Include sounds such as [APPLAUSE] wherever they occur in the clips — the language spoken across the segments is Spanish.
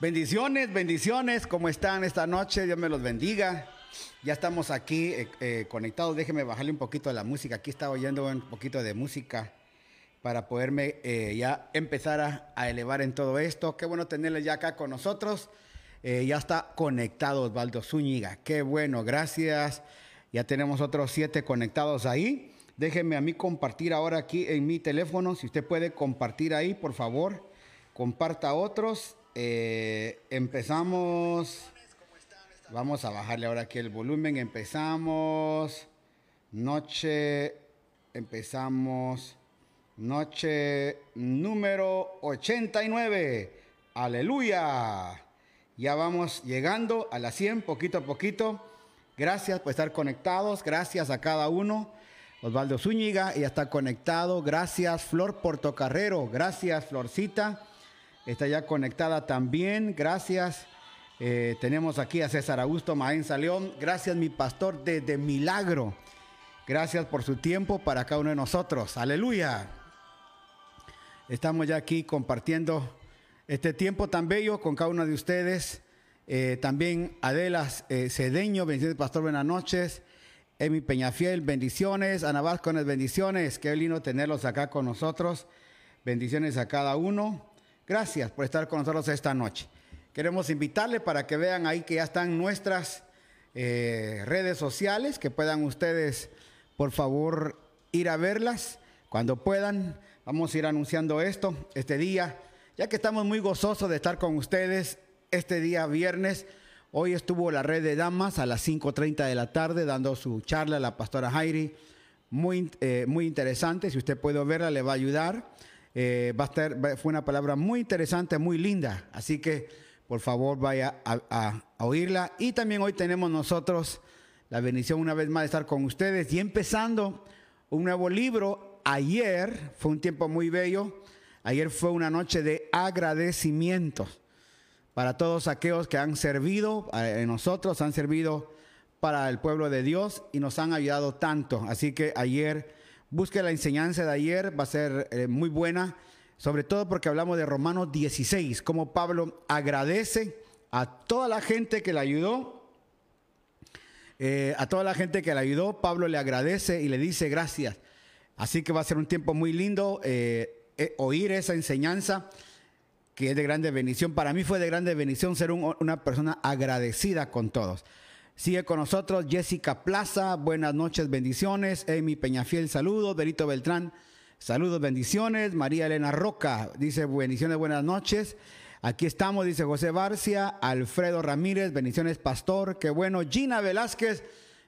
Bendiciones, bendiciones, ¿cómo están esta noche? Dios me los bendiga. Ya estamos aquí eh, eh, conectados. Déjeme bajarle un poquito de la música. Aquí estaba oyendo un poquito de música para poderme eh, ya empezar a, a, elevar en todo esto. Qué bueno tenerle ya acá con nosotros. ya está conectado Osvaldo Zúñiga. Qué bueno, gracias. Ya tenemos otros siete conectados ahí. Déjeme a mí compartir ahora aquí en mi teléfono. Si usted puede compartir ahí, por favor, comparta a otros eh, empezamos. Vamos a bajarle ahora aquí el volumen. Empezamos. Noche. Empezamos. Noche número 89. Aleluya. Ya vamos llegando a las 100, poquito a poquito. Gracias por estar conectados. Gracias a cada uno. Osvaldo Zúñiga ya está conectado. Gracias, Flor Portocarrero. Gracias, Florcita está ya conectada también. Gracias. Eh, tenemos aquí a César Augusto Maenza León. Gracias, mi pastor, desde Milagro. Gracias por su tiempo para cada uno de nosotros. Aleluya. Estamos ya aquí compartiendo este tiempo tan bello con cada uno de ustedes. Eh, también Adela eh, Cedeño, bendiciones, pastor, buenas noches. Emi Peñafiel, bendiciones. Ana Vázquez, bendiciones. Qué lindo tenerlos acá con nosotros. Bendiciones a cada uno. Gracias por estar con nosotros esta noche. Queremos invitarle para que vean ahí que ya están nuestras eh, redes sociales, que puedan ustedes, por favor, ir a verlas cuando puedan. Vamos a ir anunciando esto este día, ya que estamos muy gozosos de estar con ustedes este día viernes. Hoy estuvo la red de damas a las 5.30 de la tarde dando su charla a la pastora Jairi. Muy, eh, muy interesante, si usted puede verla le va a ayudar. Eh, va a estar, fue una palabra muy interesante, muy linda. Así que por favor vaya a, oírla. Y también hoy tenemos nosotros la bendición una vez más de estar con ustedes y empezando un nuevo libro. Ayer fue un tiempo muy bello. Ayer fue una noche de agradecimiento para todos aquellos que han servido a nosotros, han servido para el pueblo de Dios y nos han ayudado tanto. Así que ayer Busque la enseñanza de ayer, va a ser eh, muy buena, sobre todo porque hablamos de Romanos 16, cómo Pablo agradece a toda la gente que le ayudó. Eh, a toda la gente que le ayudó, Pablo le agradece y le dice gracias. Así que va a ser un tiempo muy lindo eh, oír esa enseñanza que es de grande bendición. Para mí fue de grande bendición ser una persona agradecida con todos. Sigue con nosotros Jessica Plaza, buenas noches, bendiciones. Amy Peñafiel, saludos. Berito Beltrán, saludos, bendiciones. María Elena Roca dice bendiciones, buenas noches. Aquí estamos, dice José Barcia. Alfredo Ramírez, bendiciones, pastor. Qué bueno. Gina Velázquez,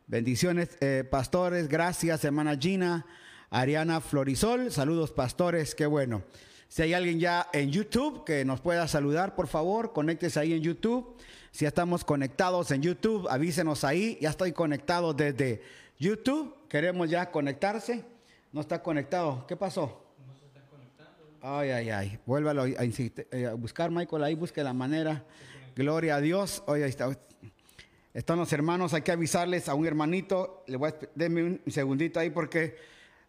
bendiciones, eh, pastores. Gracias, hermana Gina. Ariana Florisol, saludos, pastores. Qué bueno. Si hay alguien ya en YouTube que nos pueda saludar, por favor, conéctese ahí en YouTube. Si estamos conectados en YouTube, avísenos ahí. Ya estoy conectado desde YouTube. Queremos ya conectarse. No está conectado. ¿Qué pasó? No se está conectando. Ay, ay, ay. Vuélvalo a, eh, a, buscar, Michael. Ahí busque la manera. Gloria a Dios. Oye. Están los hermanos. Hay que avisarles a un hermanito. Le voy a denme un segundito ahí porque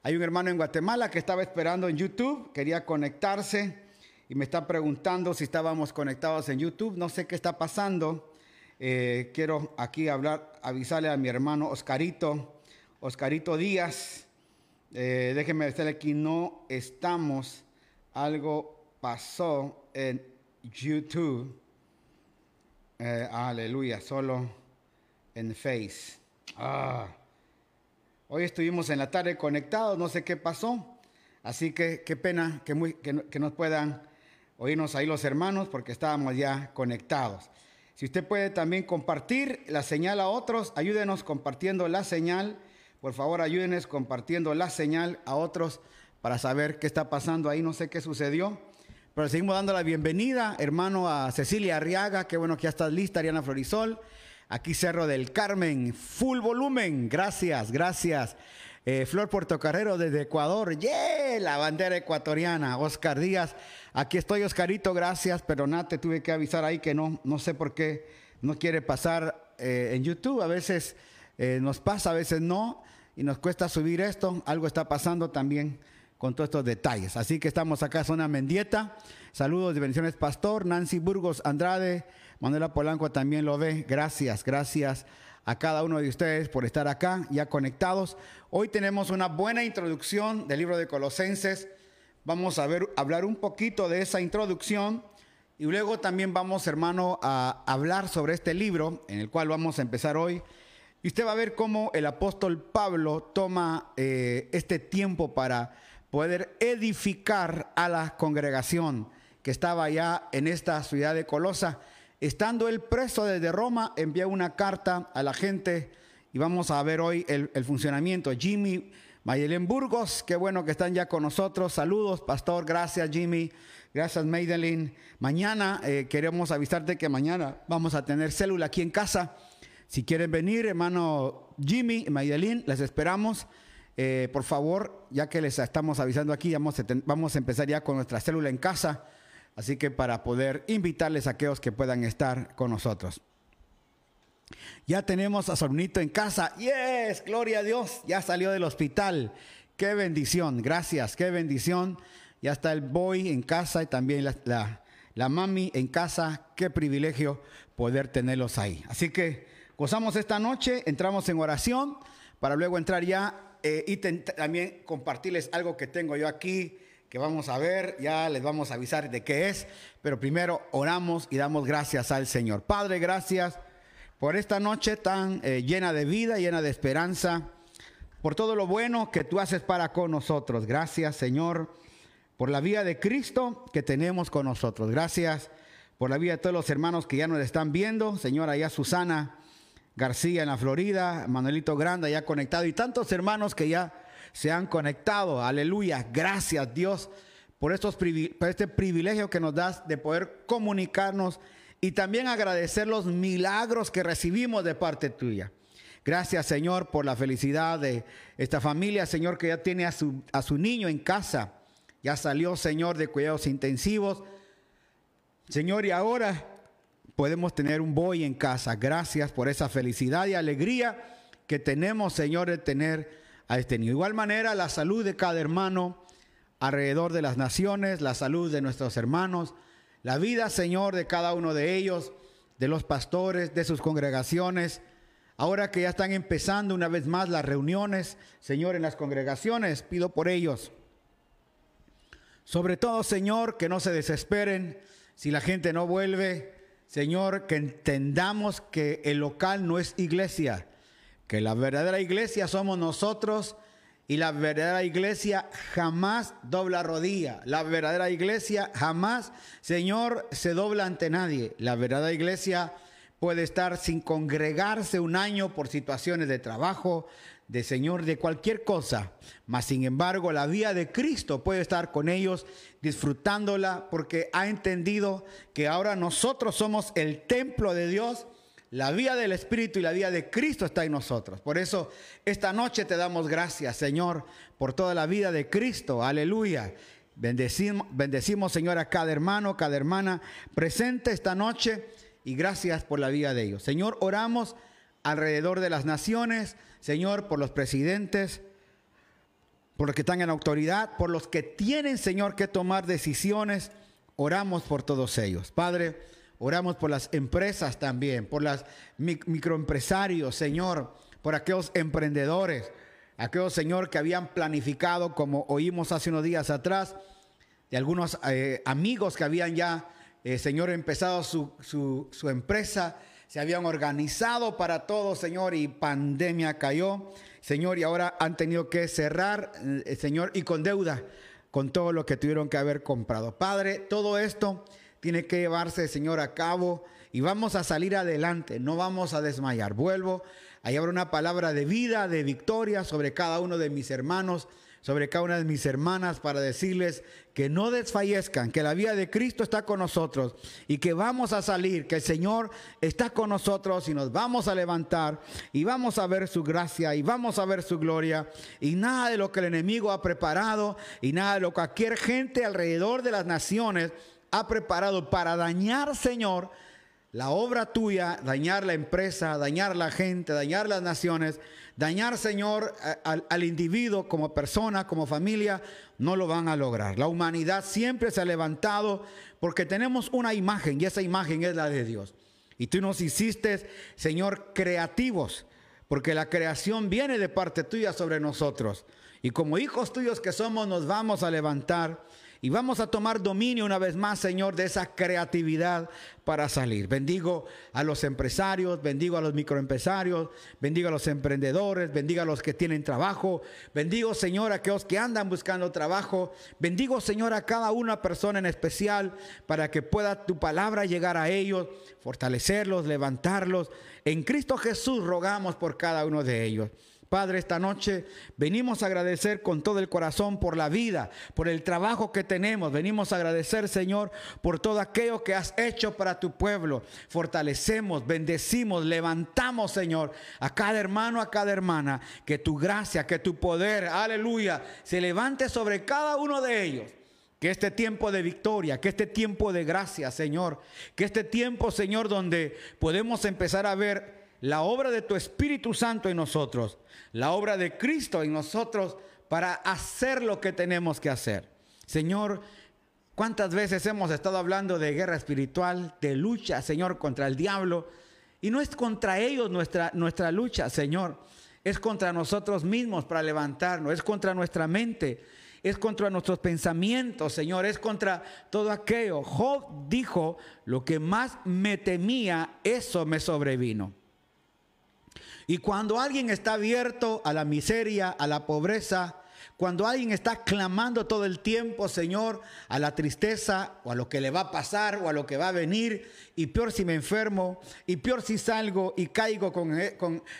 hay un hermano en Guatemala que estaba esperando en YouTube. Quería conectarse y me está preguntando si estábamos conectados en YouTube. No sé qué está pasando. Eh, quiero aquí hablar, avisarle a mi hermano Oscarito, Oscarito Díaz. Eh, déjeme decirle aquí, no estamos. Algo pasó en YouTube. Eh, aleluya, solo en Face. Ah. Hoy estuvimos en la tarde conectados, no sé qué pasó. Así que qué pena que, que nos puedan oírnos ahí los hermanos porque estábamos ya conectados. Si usted puede también compartir la señal a otros, ayúdenos compartiendo la señal. Por favor, ayúdenos compartiendo la señal a otros para saber qué está pasando ahí. No sé qué sucedió. Pero seguimos dando la bienvenida, hermano, a Cecilia Arriaga. Qué bueno que ya estás lista, Ariana Florisol. Aquí Cerro del Carmen, full volumen. Gracias, gracias. Eh, Flor Portocarrero desde Ecuador. ¡Yeah! La bandera ecuatoriana. Oscar Díaz. Aquí estoy, Oscarito, gracias, pero nada, te tuve que avisar ahí que no, no sé por qué no quiere pasar eh, en YouTube. A veces eh, nos pasa, a veces no, y nos cuesta subir esto. Algo está pasando también con todos estos detalles. Así que estamos acá, zona Mendieta. Saludos y bendiciones, Pastor. Nancy Burgos Andrade, Manuela Polanco también lo ve. Gracias, gracias a cada uno de ustedes por estar acá, ya conectados. Hoy tenemos una buena introducción del libro de Colosenses. Vamos a ver, hablar un poquito de esa introducción y luego también vamos, hermano, a hablar sobre este libro en el cual vamos a empezar hoy. Y usted va a ver cómo el apóstol Pablo toma eh, este tiempo para poder edificar a la congregación que estaba ya en esta ciudad de Colosa. Estando él preso desde Roma, envía una carta a la gente y vamos a ver hoy el, funcionamiento. Jimmy Mayelen Burgos, qué bueno que están ya con nosotros. Saludos, pastor. Gracias, Jimmy. Gracias, Maydelin. Mañana eh, queremos avisarte que mañana vamos a tener célula aquí en casa. Si quieren venir, hermano Jimmy y les esperamos. Eh, por favor, ya que les estamos avisando aquí, vamos a empezar ya con nuestra célula en casa. Así que para poder invitarles a aquellos que puedan estar con nosotros. Ya tenemos a Sornito en casa. Yes, gloria a Dios. Ya salió del hospital. Qué bendición. Gracias, qué bendición. Ya está el boy en casa y también la, la, mami en casa. Qué privilegio poder tenerlos ahí. Así que gozamos esta noche, entramos en oración para luego entrar ya eh, y también compartirles algo que tengo yo aquí que vamos a ver, ya les vamos a avisar de qué es, pero primero oramos y damos gracias al Señor. Padre, gracias por esta noche tan eh, llena de vida, llena de esperanza, por todo lo bueno que tú haces para con nosotros. Gracias, Señor, por la vida de Cristo que tenemos con nosotros. Gracias por la vida de todos los hermanos que ya nos están viendo. Señor, allá Susana García en la Florida, Manuelito Grande ya conectado y tantos hermanos que ya se han conectado. Aleluya. Gracias Dios por, estos, por este privilegio que nos das de poder comunicarnos y también agradecer los milagros que recibimos de parte tuya. Gracias Señor por la felicidad de esta familia, Señor, que ya tiene a su, a su niño en casa. Ya salió, Señor, de cuidados intensivos. Señor, y ahora podemos tener un boy en casa. Gracias por esa felicidad y alegría que tenemos, Señor, de tener a este De igual manera, la salud de cada hermano alrededor de las naciones, la salud de nuestros hermanos, la vida, Señor, de cada uno de ellos, de los pastores, de sus congregaciones. Ahora que ya están empezando una vez más las reuniones, Señor, en las congregaciones, pido por ellos. Sobre todo, Señor, que no se desesperen si la gente no vuelve. Señor, que entendamos que el local no es iglesia, que la verdadera iglesia somos nosotros y la verdadera iglesia jamás dobla rodilla. La verdadera iglesia jamás, Señor, se dobla ante nadie. La verdadera iglesia puede estar sin congregarse un año por situaciones de trabajo, de Señor, de cualquier cosa. Mas, sin embargo, la vida de Cristo puede estar con ellos disfrutándola porque ha entendido que ahora nosotros somos el templo de Dios la vida del Espíritu y la vida de Cristo está en nosotros. Por eso esta noche te damos gracias, Señor, por toda la vida de Cristo. Aleluya. Bendecimos, bendecimos, Señor, a cada hermano, cada hermana presente esta noche y gracias por la vida de ellos. Señor, oramos alrededor de las naciones, Señor, por los presidentes, por los que están en autoridad, por los que tienen, Señor, que tomar decisiones. Oramos por todos ellos. Padre, Oramos por las empresas también, por los microempresarios, Señor, por aquellos emprendedores, aquellos, Señor, que habían planificado, como oímos hace unos días atrás, de algunos eh, amigos que habían ya, eh, Señor, empezado su, su empresa, se habían organizado para todo, Señor, y pandemia cayó, Señor, y ahora han tenido que cerrar, eh, Señor, y con deuda, con todo lo que tuvieron que haber comprado. Padre, todo esto tiene que llevarse, Señor, a cabo y vamos a salir adelante, no vamos a desmayar. Vuelvo, ahí habrá una palabra de vida, de victoria sobre cada uno de mis hermanos, sobre cada una de mis hermanas para decirles que no desfallezcan, que la vida de Cristo está con nosotros y que vamos a salir, que el Señor está con nosotros y nos vamos a levantar y vamos a ver su gracia y vamos a ver su gloria y nada de lo que el enemigo ha preparado y nada de lo que cualquier gente alrededor de las naciones ha preparado para dañar, Señor, la obra tuya, dañar la empresa, dañar la gente, dañar las naciones, dañar, Señor, al, individuo como persona, como familia, no lo van a lograr. La humanidad siempre se ha levantado porque tenemos una imagen y esa imagen es la de Dios. Y tú nos hiciste, Señor, creativos, porque la creación viene de parte tuya sobre nosotros. Y como hijos tuyos que somos, nos vamos a levantar y vamos a tomar dominio una vez más, Señor, de esa creatividad para salir. Bendigo a los empresarios, bendigo a los microempresarios, bendigo a los emprendedores, bendigo a los que tienen trabajo, bendigo, Señor, a aquellos que andan buscando trabajo, bendigo, Señor, a cada una persona en especial para que pueda tu palabra llegar a ellos, fortalecerlos, levantarlos. En Cristo Jesús rogamos por cada uno de ellos. Padre, esta noche venimos a agradecer con todo el corazón por la vida, por el trabajo que tenemos. Venimos a agradecer, Señor, por todo aquello que has hecho para tu pueblo. Fortalecemos, bendecimos, levantamos, Señor, a cada hermano, a cada hermana, que tu gracia, que tu poder, aleluya, se levante sobre cada uno de ellos. Que este tiempo de victoria, que este tiempo de gracia, Señor, que este tiempo, Señor, donde podemos empezar a ver la obra de tu Espíritu Santo en nosotros, la obra de Cristo en nosotros para hacer lo que tenemos que hacer. Señor, ¿cuántas veces hemos estado hablando de guerra espiritual, de lucha, Señor, contra el diablo? Y no es contra ellos nuestra, nuestra lucha, Señor. Es contra nosotros mismos para levantarnos, es contra nuestra mente, es contra nuestros pensamientos, Señor, es contra todo aquello. Job dijo, lo que más me temía, eso me sobrevino. Y cuando alguien está abierto a la miseria, a la pobreza, cuando alguien está clamando todo el tiempo, Señor, a la tristeza o a lo que le va a pasar o a lo que va a venir, y peor si me enfermo, y peor si salgo y caigo con, eh,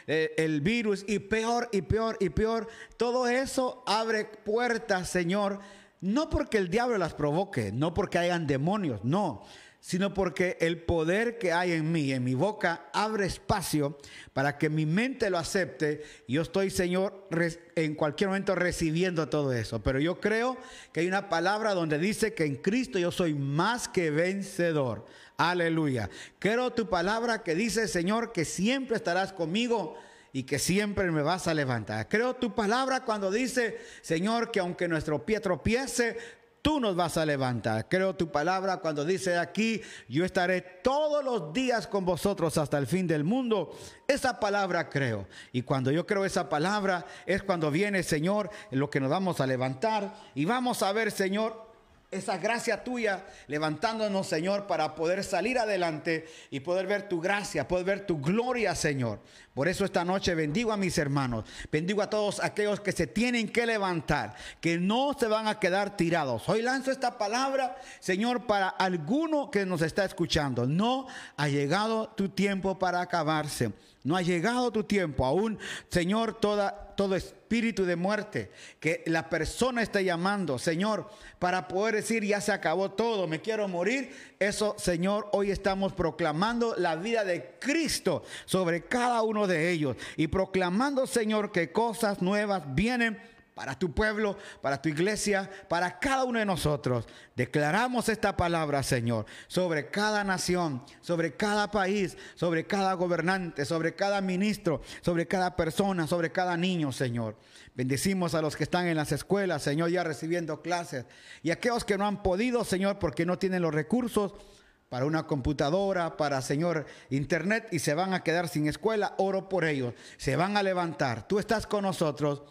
eh, el virus, y peor y peor y peor, todo eso abre puertas, Señor, no porque el diablo las provoque, no porque hayan demonios, no, sino porque el poder que hay en mí, en mi boca, abre espacio para que mi mente lo acepte. Yo estoy, Señor, en cualquier momento recibiendo todo eso. Pero yo creo que hay una palabra donde dice que en Cristo yo soy más que vencedor. Aleluya. Creo tu palabra que dice, Señor, que siempre estarás conmigo y que siempre me vas a levantar. Creo tu palabra cuando dice, Señor, que aunque nuestro pie tropiece, tú nos vas a levantar. Creo tu palabra cuando dice aquí, yo estaré todos los días con vosotros hasta el fin del mundo. Esa palabra creo. Y cuando yo creo esa palabra es cuando viene, Señor, lo que nos vamos a levantar y vamos a ver, Señor, esa gracia tuya levantándonos, Señor, para poder salir adelante y poder ver tu gracia, poder ver tu gloria, Señor. Por eso esta noche bendigo a mis hermanos, bendigo a todos aquellos que se tienen que levantar, que no se van a quedar tirados. Hoy lanzo esta palabra, Señor, para alguno que nos está escuchando. No ha llegado tu tiempo para acabarse. No ha llegado tu tiempo aún, Señor, toda, todo espíritu de muerte que la persona está llamando, Señor, para poder decir, ya se acabó todo, me quiero morir. Eso, Señor, hoy estamos proclamando la vida de Cristo sobre cada uno de ellos y proclamando, Señor, que cosas nuevas vienen para tu pueblo, para tu iglesia, para cada uno de nosotros. Declaramos esta palabra, Señor, sobre cada nación, sobre cada país, sobre cada gobernante, sobre cada ministro, sobre cada persona, sobre cada niño, Señor. Bendecimos a los que están en las escuelas, Señor, ya recibiendo clases. Y aquellos que no han podido, Señor, porque no tienen los recursos para una computadora, para, Señor, internet y se van a quedar sin escuela, oro por ellos. Se van a levantar. Tú estás con nosotros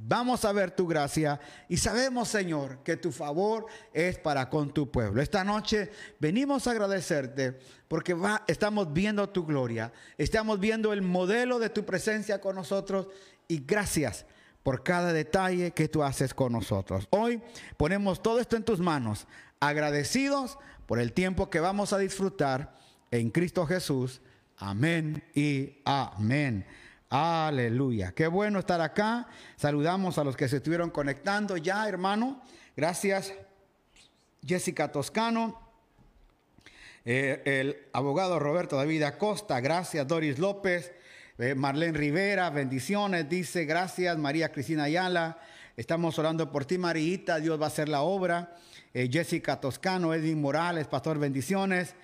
Vamos a ver tu gracia y sabemos, Señor, que tu favor es para con tu pueblo. Esta noche venimos a agradecerte porque estamos viendo tu gloria, estamos viendo el modelo de tu presencia con nosotros y gracias por cada detalle que tú haces con nosotros. Hoy ponemos todo esto en tus manos, agradecidos por el tiempo que vamos a disfrutar en Cristo Jesús. Amén y amén. Aleluya. Qué bueno estar acá. Saludamos a los que se estuvieron conectando ya, hermano. Gracias. Jessica Toscano. Eh, el abogado Roberto David Acosta. Gracias, Doris López. Eh, Marlene Rivera, bendiciones. Dice, gracias, María Cristina Ayala. Estamos orando por ti, Marita. Dios va a hacer la obra. Eh, Jessica Toscano, Edwin Morales, Pastor, bendiciones.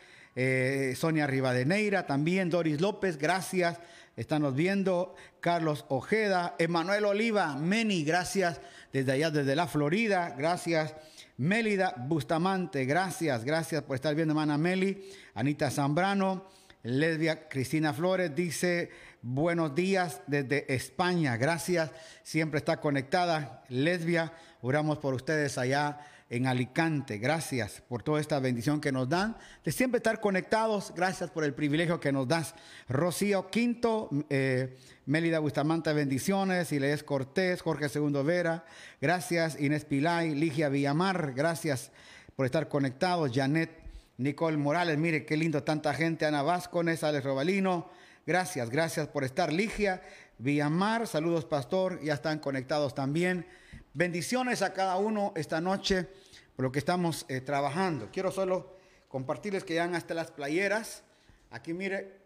Sonia Rivadeneira también, Doris López, gracias. Estamos viendo Carlos Ojeda, Emanuel Oliva, Meni, gracias desde allá, desde la Florida, gracias. Mélida Bustamante, gracias, gracias por estar viendo, hermana Meli. Anita Zambrano, Lesbia Cristina Flores dice, buenos días desde España, gracias, siempre está conectada. Lesbia, oramos por ustedes allá en Alicante. Gracias por toda esta bendición que nos dan, de siempre estar conectados. Gracias por el privilegio que nos das. Rocío Quinto, eh, Mélida Bustamante, bendiciones. Ilees Cortés, Jorge Segundo Vera, gracias. Inés Pilay, Ligia Villamar, gracias por estar conectados. Janet Nicole Morales, mire qué lindo, tanta gente. Ana Vázquez, Alex Robalino, gracias, gracias por estar. Ligia Villamar, saludos, pastor, ya están conectados también. Bendiciones a cada uno esta noche por lo que estamos eh, trabajando. Quiero solo compartirles que ya hasta las playeras. Aquí mire,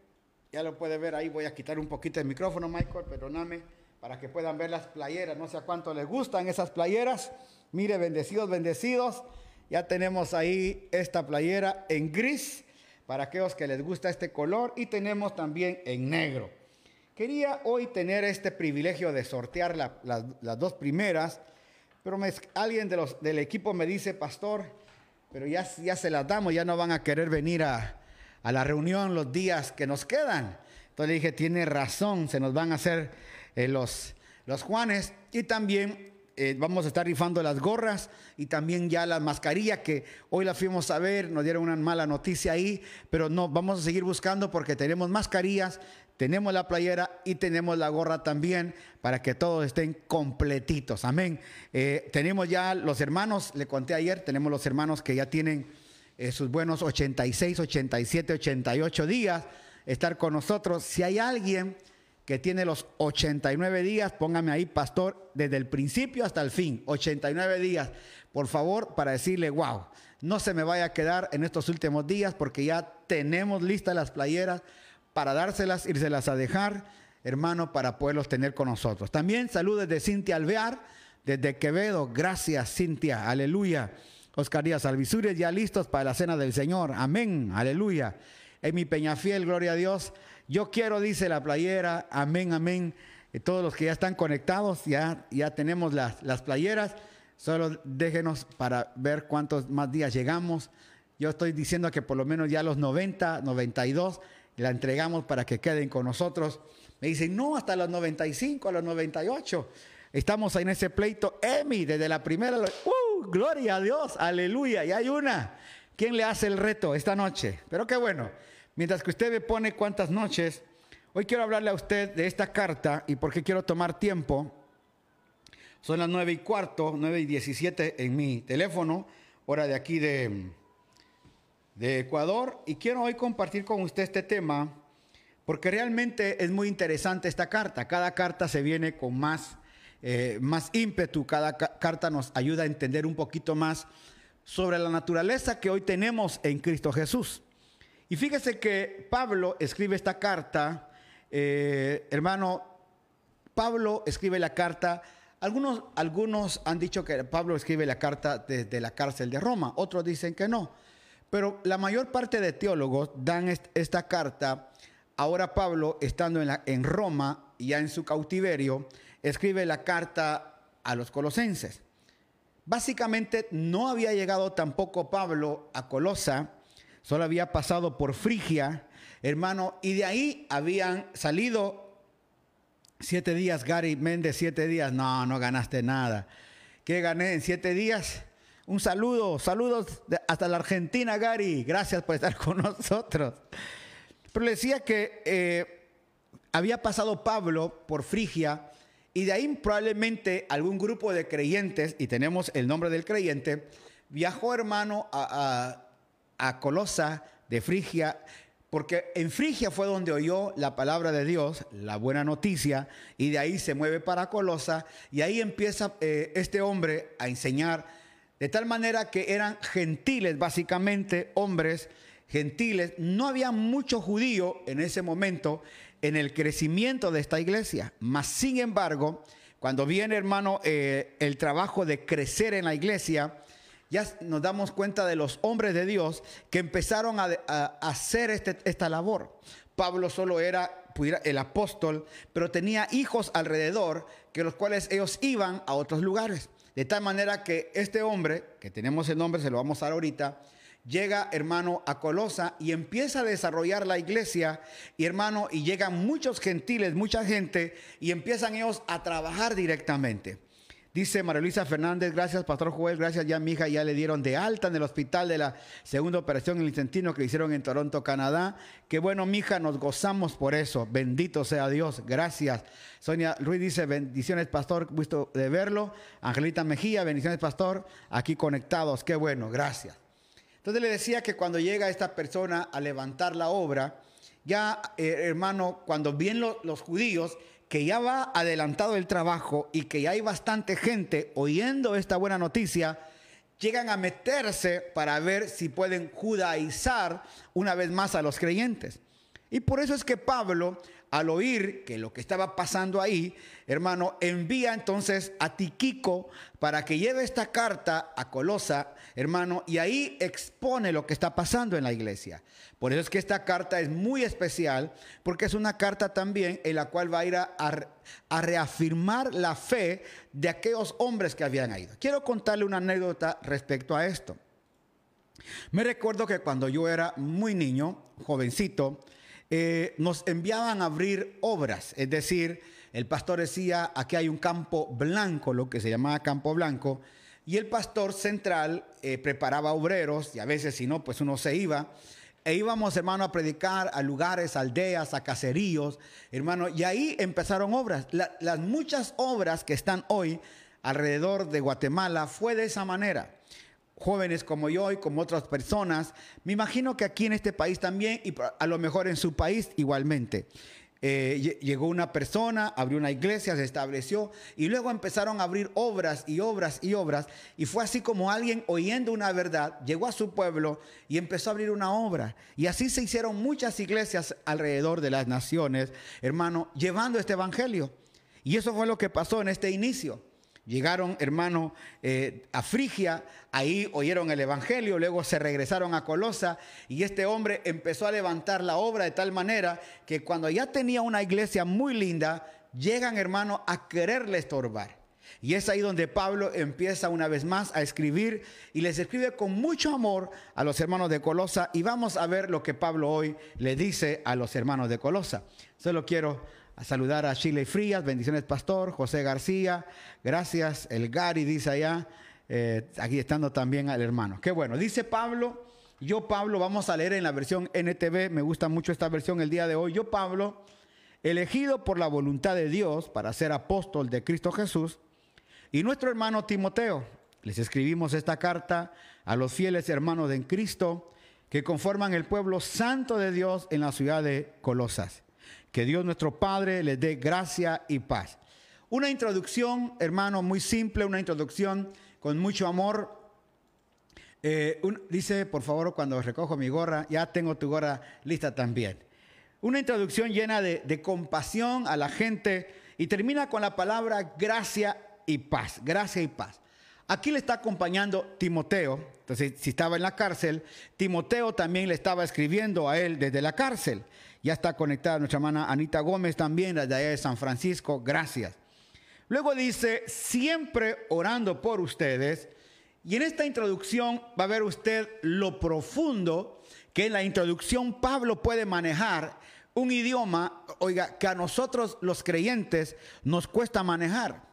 ya lo puede ver ahí. Voy a quitar un poquito el micrófono, Michael, perdóname, para que puedan ver las playeras. No sé a cuánto les gustan esas playeras. Mire, bendecidos, bendecidos. Ya tenemos ahí esta playera en gris para aquellos que les gusta este color y tenemos también en negro. Quería hoy tener este privilegio de sortear las dos primeras pero alguien de los, del equipo me dice, pastor, pero ya, ya se las damos, ya no van a querer venir a, la reunión los días que nos quedan. Entonces le dije, tiene razón, se nos van a hacer eh, los, los Juanes y también eh, vamos a estar rifando las gorras y también ya las mascarillas que hoy las fuimos a ver, nos dieron una mala noticia ahí, pero no, vamos a seguir buscando porque tenemos mascarillas, tenemos la playera y tenemos la gorra también para que todos estén completitos. Amén. Eh, tenemos ya los hermanos, le conté ayer, tenemos los hermanos que ya tienen eh, sus buenos 86, 87, 88 días estar con nosotros. Si hay alguien que tiene los 89 días, póngame ahí, pastor, desde el principio hasta el fin, 89 días, por favor, para decirle, wow, no se me vaya a quedar en estos últimos días porque ya tenemos listas las playeras para dárselas, írselas a dejar, hermano, para poderlos tener con nosotros. También saludos de Cintia Alvear, desde Quevedo. Gracias, Cintia. Aleluya. Oscar Díaz Alvisures, ya listos para la cena del Señor. Amén. Aleluya. Emi Peñafiel, gloria a Dios. Yo quiero, dice la playera. Amén, amén. Y todos los que ya están conectados, ya, ya tenemos las, las playeras. Solo déjenos para ver cuántos más días llegamos. Yo estoy diciendo que por lo menos ya los 90, 92 la entregamos para que queden con nosotros. Me dicen, no, hasta los 95, a los 98. Estamos en ese pleito. Emi, desde la primera. ¡Uh! Gloria a Dios, aleluya. Y hay una. ¿Quién le hace el reto esta noche? Pero qué bueno. Mientras que usted me pone cuántas noches, hoy quiero hablarle a usted de esta carta y por qué quiero tomar tiempo. Son las nueve y cuarto, nueve y diecisiete en mi teléfono, hora de aquí de, de Ecuador y quiero hoy compartir con usted este tema porque realmente es muy interesante esta carta. Cada carta se viene con más, eh, más ímpetu, cada carta nos ayuda a entender un poquito más sobre la naturaleza que hoy tenemos en Cristo Jesús. Y fíjese que Pablo escribe esta carta, eh, hermano, Pablo escribe la carta, algunos, algunos han dicho que Pablo escribe la carta desde la cárcel de Roma, otros dicen que no. Pero la mayor parte de teólogos dan esta carta. Ahora Pablo, estando en, Roma, ya en su cautiverio, escribe la carta a los colosenses. Básicamente no había llegado tampoco Pablo a Colosa, solo había pasado por Frigia, hermano, y de ahí habían salido siete días, Gary Méndez, siete días. No, no ganaste nada. ¿Qué gané en siete días? Un saludo, saludos hasta la Argentina, Gary. Gracias por estar [LAUGHS] con nosotros. Pero le decía que eh, había pasado Pablo por Frigia y de ahí probablemente algún grupo de creyentes, y tenemos el nombre del creyente, viajó hermano a, Colosa de Frigia, porque en Frigia fue donde oyó la palabra de Dios, la buena noticia, y de ahí se mueve para Colosa, y ahí empieza eh, este hombre a enseñar de tal manera que eran gentiles, básicamente hombres gentiles. No había mucho judío en ese momento en el crecimiento de esta iglesia. Mas, sin embargo, cuando viene, hermano, eh, el trabajo de crecer en la iglesia, ya nos damos cuenta de los hombres de Dios que empezaron a, hacer este, esta labor. Pablo solo era el apóstol, pero tenía hijos alrededor, que los cuales ellos iban a otros lugares. De tal manera que este hombre, que tenemos el nombre, se lo vamos a dar ahorita, llega, hermano, a Colosa y empieza a desarrollar la iglesia, y hermano, y llegan muchos gentiles, mucha gente, y empiezan ellos a trabajar directamente. Dice María Luisa Fernández, gracias Pastor Joel, gracias ya mi hija ya le dieron de alta en el hospital de la segunda operación en el intestino que hicieron en Toronto, Canadá. Qué bueno mi hija, nos gozamos por eso. Bendito sea Dios, gracias. Sonia Ruiz dice, bendiciones Pastor, gusto de verlo. Angelita Mejía, bendiciones Pastor, aquí conectados, qué bueno, gracias. Entonces le decía que cuando llega esta persona a levantar la obra, ya eh, hermano, cuando vienen los judíos, que ya va adelantado el trabajo y que ya hay bastante gente oyendo esta buena noticia, llegan a meterse para ver si pueden judaizar una vez más a los creyentes. Y por eso es que Pablo al oír que lo que estaba pasando ahí, hermano, envía entonces a Tiquico para que lleve esta carta a Colosa, hermano, y ahí expone lo que está pasando en la iglesia. Por eso es que esta carta es muy especial, porque es una carta también en la cual va a ir a, a reafirmar la fe de aquellos hombres que habían ido. Quiero contarle una anécdota respecto a esto. Me recuerdo que cuando yo era muy niño, jovencito, eh, nos enviaban a abrir obras, es decir, el pastor decía, aquí hay un campo blanco, lo que se llamaba campo blanco, y el pastor central eh, preparaba obreros, y a veces si no, pues uno se iba, e íbamos, hermano, a predicar a lugares, aldeas, a caseríos, hermano, y ahí empezaron obras. las muchas obras que están hoy alrededor de Guatemala fue de esa manera jóvenes como yo y como otras personas, me imagino que aquí en este país también y a lo mejor en su país igualmente. Eh, llegó una persona, abrió una iglesia, se estableció y luego empezaron a abrir obras y obras y obras y fue así como alguien oyendo una verdad llegó a su pueblo y empezó a abrir una obra y así se hicieron muchas iglesias alrededor de las naciones, hermano, llevando este evangelio. Y eso fue lo que pasó en este inicio. Llegaron, hermano, eh, a Frigia, ahí oyeron el Evangelio, luego se regresaron a Colosa y este hombre empezó a levantar la obra de tal manera que cuando ya tenía una iglesia muy linda, llegan, hermano, a quererle estorbar. Y es ahí donde Pablo empieza una vez más a escribir y les escribe con mucho amor a los hermanos de Colosa y vamos a ver lo que Pablo hoy le dice a los hermanos de Colosa. Solo quiero a saludar a Chile Frías, bendiciones pastor, José García, gracias, el Gary dice allá, eh, aquí estando también al hermano. Qué bueno, dice Pablo, yo Pablo, vamos a leer en la versión NTV, me gusta mucho esta versión el día de hoy, yo Pablo, elegido por la voluntad de Dios para ser apóstol de Cristo Jesús, y nuestro hermano Timoteo, les escribimos esta carta a los fieles hermanos de Cristo que conforman el pueblo santo de Dios en la ciudad de Colosas que Dios nuestro Padre les dé gracia y paz. Una introducción, hermano, muy simple, una introducción con mucho amor. Eh, dice, por favor, cuando recojo mi gorra, ya tengo tu gorra lista también. Una introducción llena de, de compasión a la gente y termina con la palabra gracia y paz, gracia y paz. Aquí le está acompañando Timoteo, entonces si estaba en la cárcel, Timoteo también le estaba escribiendo a él desde la cárcel. Ya está conectada nuestra hermana Anita Gómez también, de allá de San Francisco. Gracias. Luego dice, siempre orando por ustedes. Y en esta introducción va a ver usted lo profundo que en la introducción Pablo puede manejar un idioma, oiga, que a nosotros los creyentes nos cuesta manejar.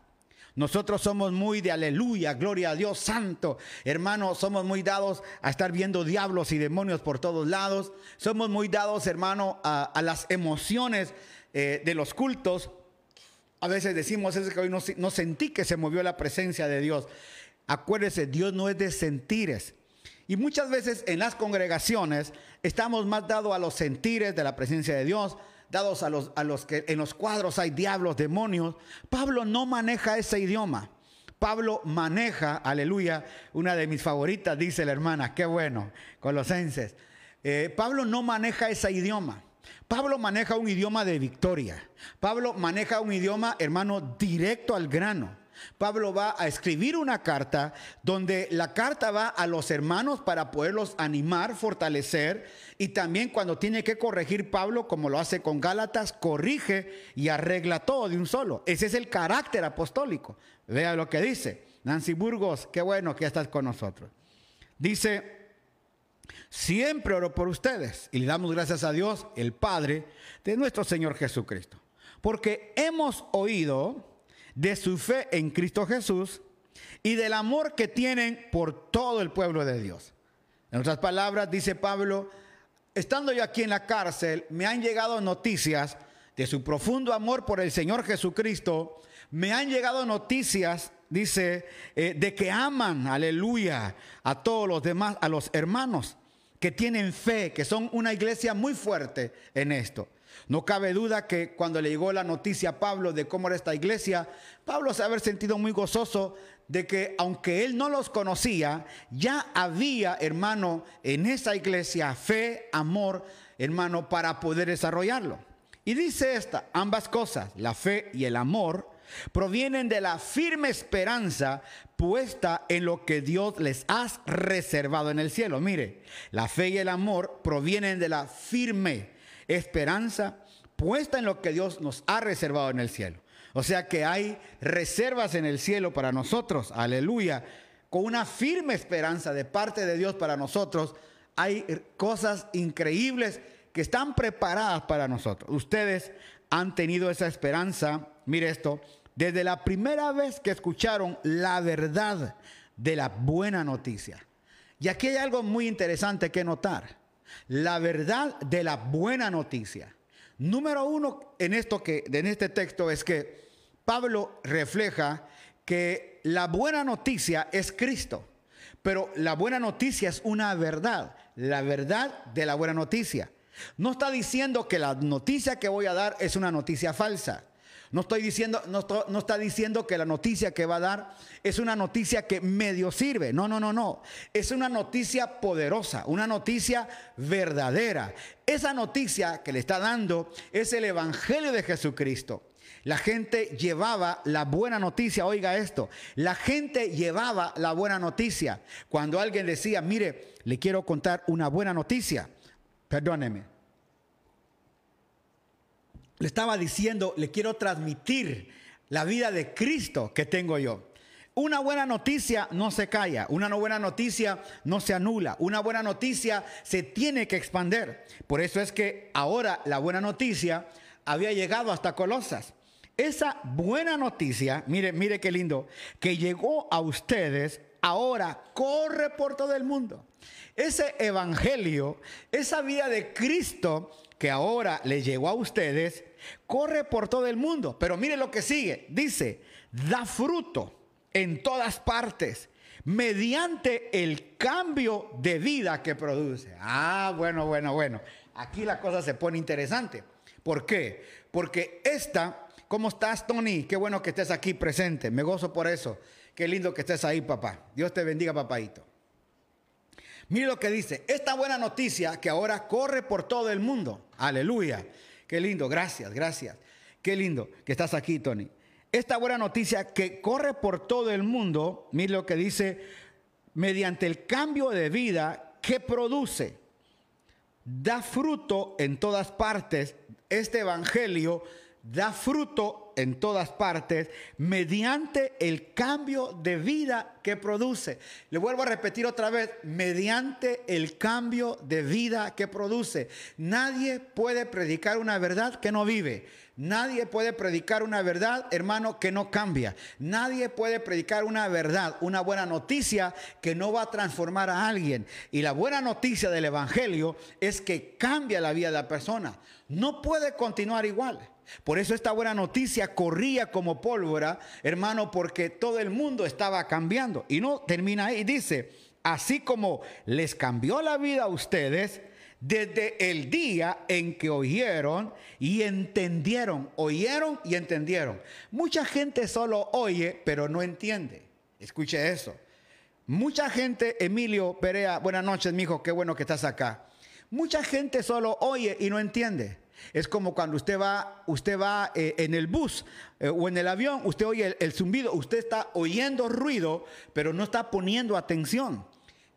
Nosotros somos muy de aleluya, gloria a Dios santo. Hermano, somos muy dados a estar viendo diablos y demonios por todos lados. Somos muy dados, hermano, a, las emociones eh, de los cultos. A veces decimos, es que hoy no, no sentí que se movió la presencia de Dios. Acuérdese, Dios no es de sentires. Y muchas veces en las congregaciones estamos más dados a los sentires de la presencia de Dios, dados a los, a los que en los cuadros hay diablos, demonios. Pablo no maneja ese idioma. Pablo maneja, aleluya, una de mis favoritas, dice la hermana, qué bueno, Colosenses. Eh, Pablo no maneja ese idioma. Pablo maneja un idioma de victoria. Pablo maneja un idioma, hermano, directo al grano. Pablo va a escribir una carta donde la carta va a los hermanos para poderlos animar, fortalecer y también cuando tiene que corregir Pablo, como lo hace con Gálatas, corrige y arregla todo de un solo. Ese es el carácter apostólico. Vea lo que dice. Nancy Burgos, qué bueno que estás con nosotros. Dice, siempre oro por ustedes y le damos gracias a Dios, el Padre de nuestro Señor Jesucristo. Porque hemos oído de su fe en Cristo Jesús y del amor que tienen por todo el pueblo de Dios. En otras palabras, dice Pablo, estando yo aquí en la cárcel, me han llegado noticias de su profundo amor por el Señor Jesucristo, me han llegado noticias, dice, eh, de que aman, aleluya, a todos los demás, a los hermanos que tienen fe, que son una iglesia muy fuerte en esto. No cabe duda que cuando le llegó la noticia a Pablo de cómo era esta iglesia, Pablo se haber sentido muy gozoso de que aunque él no los conocía, ya había, hermano, en esa iglesia fe, amor, hermano, para poder desarrollarlo. Y dice esta, ambas cosas, la fe y el amor, provienen de la firme esperanza puesta en lo que Dios les ha reservado en el cielo. Mire, la fe y el amor provienen de la firme esperanza puesta en lo que Dios nos ha reservado en el cielo. O sea que hay reservas en el cielo para nosotros, aleluya, con una firme esperanza de parte de Dios para nosotros. Hay cosas increíbles que están preparadas para nosotros. Ustedes han tenido esa esperanza, mire esto, desde la primera vez que escucharon la verdad de la buena noticia. Y aquí hay algo muy interesante que notar la verdad de la buena noticia. Número uno en, esto que, en este texto es que Pablo refleja que la buena noticia es Cristo, pero la buena noticia es una verdad, la verdad de la buena noticia. No está diciendo que la noticia que voy a dar es una noticia falsa. No estoy diciendo, no, está diciendo que la noticia que va a dar es una noticia que medio sirve. No, no, no, no. Es una noticia poderosa, una noticia verdadera. Esa noticia que le está dando es el Evangelio de Jesucristo. La gente llevaba la buena noticia, oiga esto, la gente llevaba la buena noticia. Cuando alguien decía, mire, le quiero contar una buena noticia, perdóneme, estaba diciendo, le quiero transmitir la vida de Cristo que tengo yo. Una buena noticia no se calla, una buena noticia no se anula, una buena noticia se tiene que expander. Por eso es que ahora la buena noticia había llegado hasta Colosas. Esa buena noticia, mire, mire qué lindo, que llegó a ustedes, ahora corre por todo el mundo. Ese evangelio, esa vida de Cristo que ahora le llegó a ustedes, corre por todo el mundo. Pero mire lo que sigue. Dice, da fruto en todas partes mediante el cambio de vida que produce. Ah, bueno, bueno, bueno. Aquí la cosa se pone interesante. ¿Por qué? Porque esta, ¿cómo estás, Tony? Qué bueno que estés aquí presente. Me gozo por eso. Qué lindo que estés ahí, papá. Dios te bendiga, papadito. Mire lo que dice, esta buena noticia que ahora corre por todo el mundo. Aleluya. Qué lindo, gracias, gracias. Qué lindo que estás aquí, Tony. Esta buena noticia que corre por todo el mundo, mire lo que dice, mediante el cambio de vida que produce, da fruto en todas partes. Este evangelio da fruto en todas partes mediante el cambio de vida que produce. Le vuelvo a repetir otra vez, mediante el cambio de vida que produce. Nadie puede predicar una verdad que no vive. Nadie puede predicar una verdad, hermano, que no cambia. Nadie puede predicar una verdad, una buena noticia que no va a transformar a alguien. Y la buena noticia del Evangelio es que cambia la vida de la persona. No puede continuar igual. Por eso esta buena noticia corría como pólvora, hermano, porque todo el mundo estaba cambiando. Y no termina ahí, dice, así como les cambió la vida a ustedes desde el día en que oyeron y entendieron, oyeron y entendieron. Mucha gente solo oye, pero no entiende. Escuche eso. Mucha gente, Emilio Perea, buenas noches, mi hijo, qué bueno que estás acá. Mucha gente solo oye y no entiende. Es como cuando usted va, usted va eh, en el bus eh, o en el avión, usted oye el, el zumbido, usted está oyendo ruido, pero no está poniendo atención.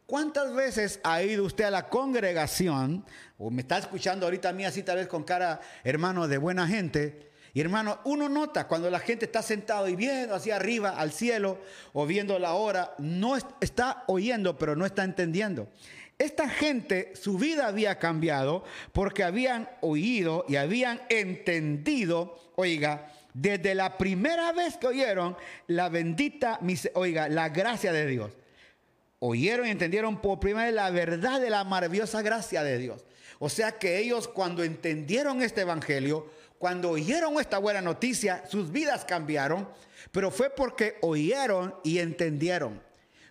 ¿Cuántas veces ha ido usted a la congregación, o me está escuchando ahorita a mí así tal vez con cara, hermano, de buena gente? Y hermano, uno nota cuando la gente está sentado y viendo hacia arriba, al cielo, o viendo la hora, no está oyendo, pero no está entendiendo. Esta gente, su vida había cambiado porque habían oído y habían entendido, oiga, desde la primera vez que oyeron la bendita, oiga, la gracia de Dios. Oyeron y entendieron por primera vez la verdad de la maravillosa gracia de Dios. O sea que ellos cuando entendieron este evangelio, cuando oyeron esta buena noticia, sus vidas cambiaron, pero fue porque oyeron y entendieron.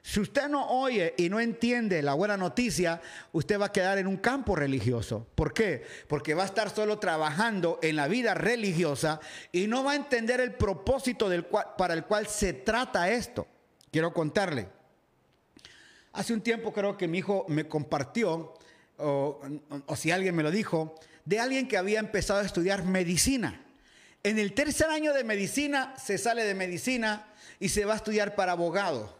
Si usted no oye y no entiende la buena noticia, usted va a quedar en un campo religioso. ¿Por qué? Porque va a estar solo trabajando en la vida religiosa y no va a entender el propósito del para el cual se trata esto. Quiero contarle. Hace un tiempo creo que mi hijo me compartió, o si alguien me lo dijo, de alguien que había empezado a estudiar medicina. En el tercer año de medicina se sale de medicina y se va a estudiar para abogado.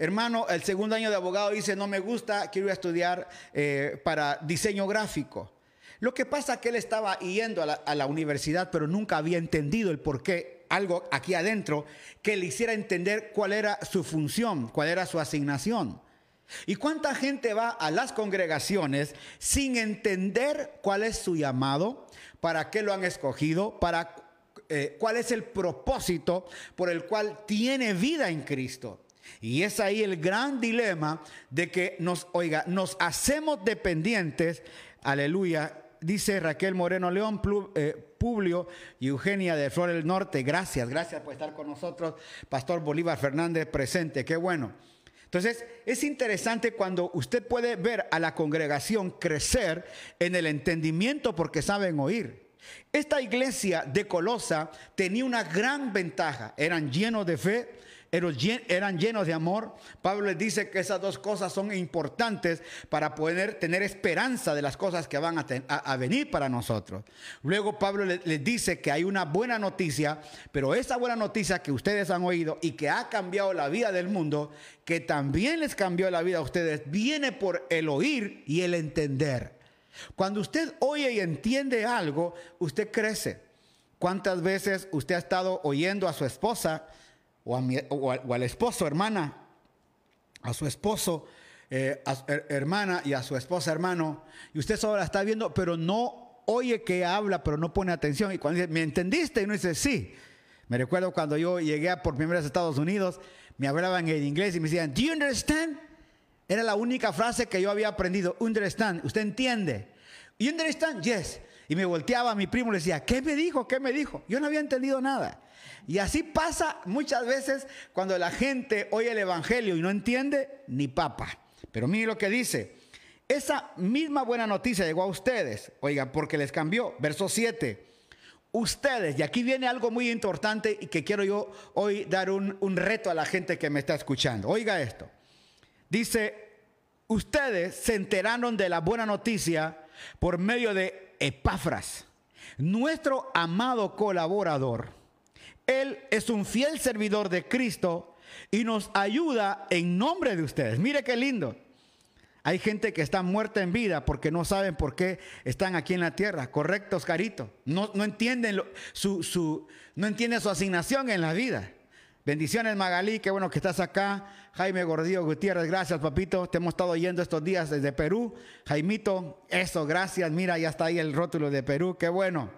Hermano, el segundo año de abogado dice, no me gusta, quiero estudiar eh, para diseño gráfico. Lo que pasa es que él estaba yendo a la, universidad, pero nunca había entendido el por qué, algo aquí adentro, que le hiciera entender cuál era su función, cuál era su asignación. ¿Y cuánta gente va a las congregaciones sin entender cuál es su llamado, para qué lo han escogido, para eh, cuál es el propósito por el cual tiene vida en Cristo? Y es ahí el gran dilema de que nos, oiga, nos hacemos dependientes, aleluya, dice Raquel Moreno León, eh, Publio y Eugenia de Flor del Norte, gracias, gracias por estar con nosotros, Pastor Bolívar Fernández presente, qué bueno. Entonces, es interesante cuando usted puede ver a la congregación crecer en el entendimiento porque saben oír. Esta iglesia de Colosa tenía una gran ventaja, eran llenos de fe, eran llenos de amor. Pablo les dice que esas dos cosas son importantes para poder tener esperanza de las cosas que van a, venir para nosotros. Luego Pablo les, dice que hay una buena noticia, pero esa buena noticia que ustedes han oído y que ha cambiado la vida del mundo, que también les cambió la vida a ustedes, viene por el oír y el entender. Cuando usted oye y entiende algo, usted crece. ¿Cuántas veces usted ha estado oyendo a su esposa o, al esposo, hermana, a su esposo, eh, hermana y a su esposa, hermano, y usted solo la está viendo, pero no oye que habla, pero no pone atención. Y cuando dice, ¿me entendiste? Y uno dice, sí. Me recuerdo cuando yo llegué por primera vez a Estados Unidos, me hablaban en inglés y me decían, ¿Do you understand? Era la única frase que yo había aprendido, understand, ¿usted entiende? ¿You understand? Yes. Y me volteaba a mi primo y le decía, ¿qué me dijo? ¿Qué me dijo? Yo no había entendido nada. Y así pasa muchas veces cuando la gente oye el Evangelio y no entiende ni papa. Pero mire lo que dice. Esa misma buena noticia llegó a ustedes, oiga, porque les cambió. Verso 7. Ustedes, y aquí viene algo muy importante y que quiero yo hoy dar un, reto a la gente que me está escuchando. Oiga esto. Dice, ustedes se enteraron de la buena noticia por medio de Epafras, nuestro amado colaborador él es un fiel servidor de Cristo y nos ayuda en nombre de ustedes. Mire qué lindo. Hay gente que está muerta en vida porque no saben por qué están aquí en la tierra. Correcto, Oscarito. No, no entienden su, su, no entienden su asignación en la vida. Bendiciones, Magalí, qué bueno que estás acá. Jaime Gordillo Gutiérrez, gracias, papito. Te hemos estado oyendo estos días desde Perú. Jaimito, eso, gracias. Mira, ya está ahí el rótulo de Perú, qué bueno.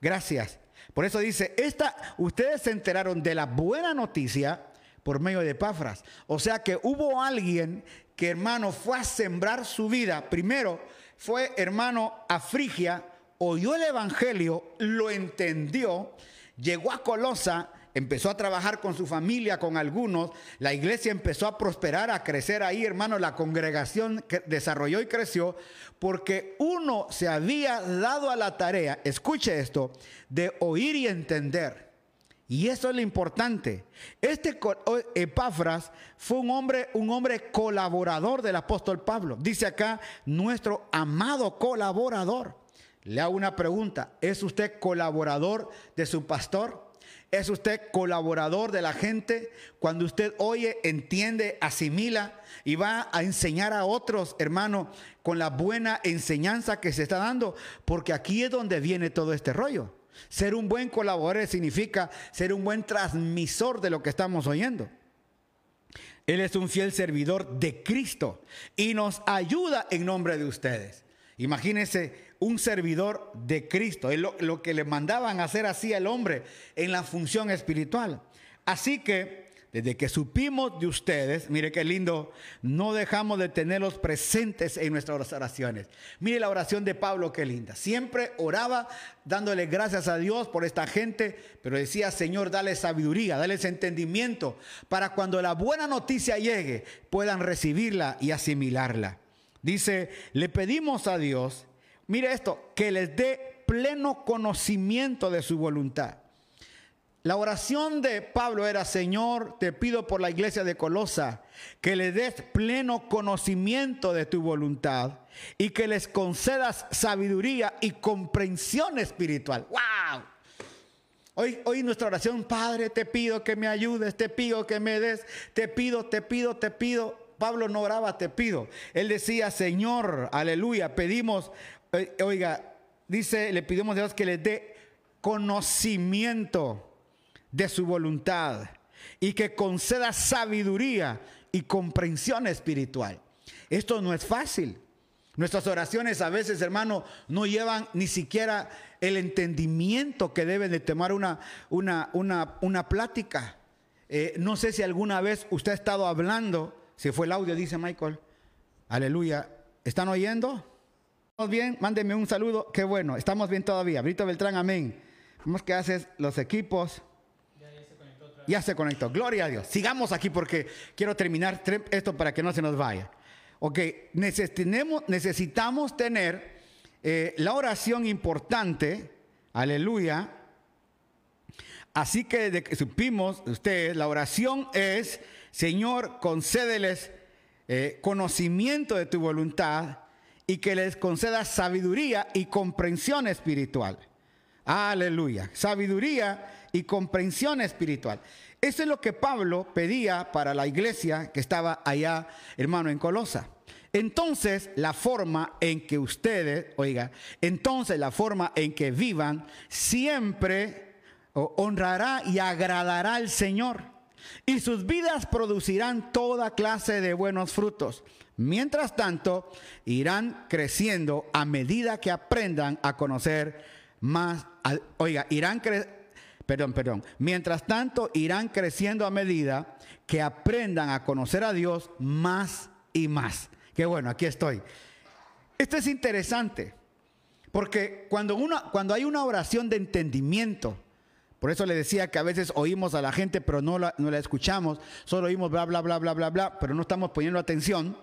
Gracias. Por eso dice, esta, ustedes se enteraron de la buena noticia por medio de Epafras. O sea que hubo alguien que, hermano, fue a sembrar su vida. Primero fue, hermano, a Frigia, oyó el Evangelio, lo entendió, llegó a Colosa empezó a trabajar con su familia, con algunos, la iglesia empezó a prosperar, a crecer ahí, hermano, la congregación desarrolló y creció porque uno se había dado a la tarea, escuche esto, de oír y entender. Y eso es lo importante. Este Epafras fue un hombre, un hombre colaborador del apóstol Pablo. Dice acá, nuestro amado colaborador. le hago una pregunta. ¿Es usted colaborador de su pastor? ¿Es usted colaborador de la gente? Cuando usted oye, entiende, asimila y va a enseñar a otros, hermano, con la buena enseñanza que se está dando, porque aquí es donde viene todo este rollo. Ser un buen colaborador significa ser un buen transmisor de lo que estamos oyendo. Él es un fiel servidor de Cristo y nos ayuda en nombre de ustedes. Imagínense un servidor de Cristo, es lo, que le mandaban hacer así al hombre en la función espiritual. Así que desde que supimos de ustedes, mire qué lindo, no dejamos de tenerlos presentes en nuestras oraciones. Mire la oración de Pablo, qué linda. Siempre oraba dándole gracias a Dios por esta gente, pero decía, Señor, dale sabiduría, dale entendimiento, para cuando la buena noticia llegue, puedan recibirla y asimilarla. Dice, le pedimos a Dios, mire esto, que les dé pleno conocimiento de su voluntad. La oración de Pablo era, Señor, te pido por la iglesia de Colosa que le des pleno conocimiento de tu voluntad y que les concedas sabiduría y comprensión espiritual. ¡Wow! Hoy, hoy nuestra oración, Padre, te pido que me ayudes, te pido que me des, te pido, te pido, te pido. Pablo no oraba, te pido. Él decía, Señor, aleluya, pedimos, oiga, dice, le pedimos a Dios que le dé conocimiento de su voluntad y que conceda sabiduría y comprensión espiritual. Esto no es fácil. Nuestras oraciones a veces, hermano, no llevan ni siquiera el entendimiento que deben de tomar una, una, una, una plática. Eh, no sé si alguna vez usted ha estado hablando si fue el audio, dice Michael. Aleluya. ¿Están oyendo? ¿Estamos bien? Mándenme un saludo. Qué bueno. Estamos bien todavía. Brito Beltrán, amén. Vamos que haces los equipos. Ya, ya, se conectó ya se conectó. Gloria a Dios. Sigamos aquí porque quiero terminar esto para que no se nos vaya. Ok, necesitamos, necesitamos tener eh, la oración importante. Aleluya. Así que desde que supimos ustedes, la oración es Señor, concédeles eh, conocimiento de tu voluntad y que les conceda sabiduría y comprensión espiritual. Aleluya. Sabiduría y comprensión espiritual. Eso es lo que Pablo pedía para la iglesia que estaba allá, hermano, en Colosa. Entonces, la forma en que ustedes, oiga, entonces la forma en que vivan siempre honrará y agradará al Señor y sus vidas producirán toda clase de buenos frutos. Mientras tanto, irán creciendo a medida que aprendan a conocer más. oiga, irán perdón, perdón. Mientras tanto, irán creciendo a medida que aprendan a conocer a Dios más y más. Qué bueno, aquí estoy. Esto es interesante, porque cuando, cuando hay una oración de entendimiento, por eso le decía que a veces oímos a la gente, pero no la, no la escuchamos. Solo oímos bla, bla, bla, bla, bla, bla, pero no estamos poniendo atención.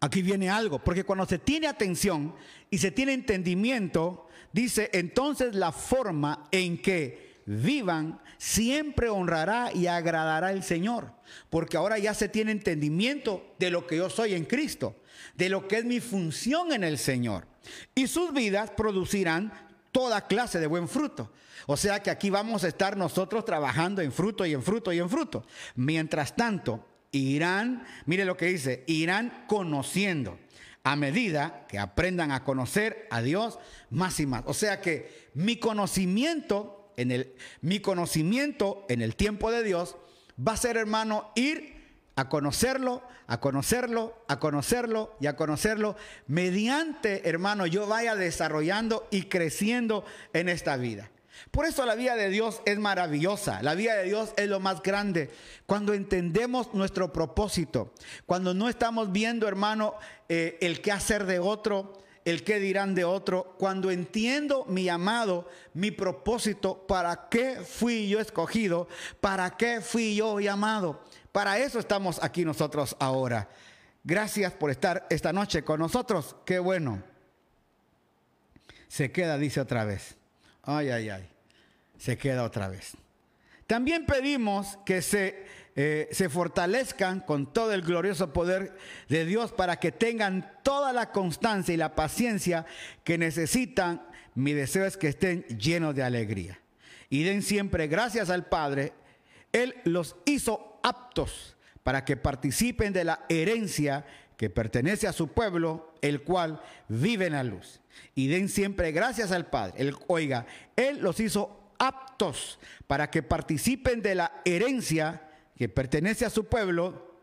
Aquí viene algo, porque cuando se tiene atención y se tiene entendimiento, dice, entonces la forma en que vivan siempre honrará y agradará al Señor, porque ahora ya se tiene entendimiento de lo que yo soy en Cristo, de lo que es mi función en el Señor. Y sus vidas producirán toda clase de buen fruto. O sea que aquí vamos a estar nosotros trabajando en fruto y en fruto y en fruto. Mientras tanto, irán, mire lo que dice, irán conociendo a medida que aprendan a conocer a Dios más y más. O sea que mi conocimiento en el mi conocimiento en el tiempo de Dios va a ser, hermano, ir a conocerlo, a conocerlo, a conocerlo y a conocerlo mediante, hermano, yo vaya desarrollando y creciendo en esta vida. Por eso la vida de Dios es maravillosa, la vida de Dios es lo más grande. Cuando entendemos nuestro propósito, cuando no estamos viendo, hermano, eh, el qué hacer de otro, el qué dirán de otro, cuando entiendo mi amado, mi propósito, para qué fui yo escogido, para qué fui yo llamado. Para eso estamos aquí nosotros ahora. Gracias por estar esta noche con nosotros. Qué bueno. Se queda, dice otra vez. Ay, ay, ay. Se queda otra vez. También pedimos que se, eh, se fortalezcan con todo el glorioso poder de Dios para que tengan toda la constancia y la paciencia que necesitan. Mi deseo es que estén llenos de alegría. Y den siempre gracias al Padre. Él los hizo aptos para que participen de la herencia que pertenece a su pueblo, el cual vive en la luz. Y den siempre gracias al Padre. Él, oiga, Él los hizo aptos para que participen de la herencia que pertenece a su pueblo,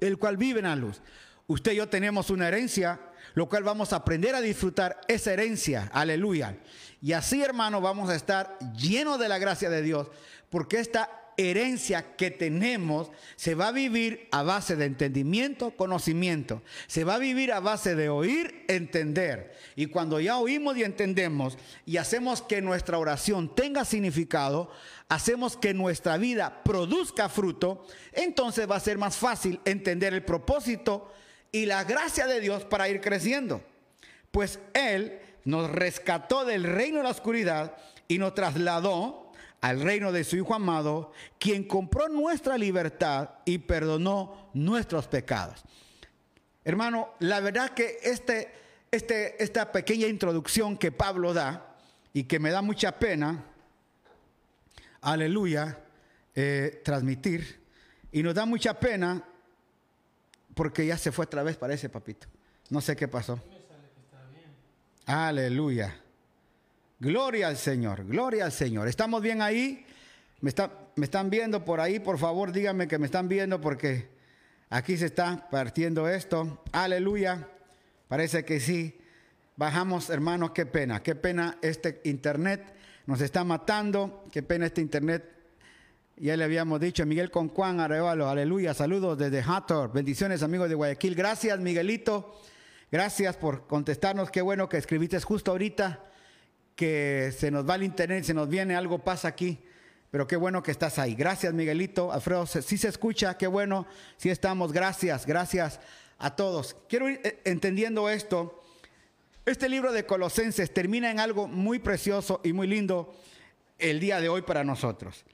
el cual vive en la luz. Usted y yo tenemos una herencia, lo cual vamos a aprender a disfrutar esa herencia. Aleluya. Y así, hermano, vamos a estar llenos de la gracia de Dios, porque esta herencia que tenemos se va a vivir a base de entendimiento, conocimiento. Se va a vivir a base de oír, entender. Y cuando ya oímos y entendemos y hacemos que nuestra oración tenga significado, hacemos que nuestra vida produzca fruto, entonces va a ser más fácil entender el propósito y la gracia de Dios para ir creciendo. Pues Él nos rescató del reino de la oscuridad y nos trasladó al reino de su Hijo amado, quien compró nuestra libertad y perdonó nuestros pecados. Hermano, la verdad que este, este, esta pequeña introducción que Pablo da y que me da mucha pena, aleluya, eh, transmitir, y nos da mucha pena porque ya se fue otra vez, parece, papito. No sé qué pasó. Aleluya. Gloria al Señor, gloria al Señor. ¿Estamos bien ahí? ¿Me, ¿Me están viendo por ahí? Por favor, díganme que me están viendo porque aquí se está partiendo esto. Aleluya. Parece que sí. Bajamos, hermanos, qué pena, qué pena este internet nos está matando, qué pena este internet. Ya le habíamos dicho, Miguel Concuán, Arevalo, aleluya, saludos desde Hathor, bendiciones amigos de Guayaquil, gracias Miguelito, gracias por contestarnos, qué bueno que escribiste justo ahorita que se nos va el internet, se nos viene algo pasa aquí. Pero qué bueno que estás ahí. Gracias, Miguelito. Alfredo, si se escucha, qué bueno, si estamos. Gracias, gracias a todos. Quiero ir eh, entendiendo esto. Este libro de Colosenses termina en algo muy precioso y muy lindo el día de hoy para nosotros.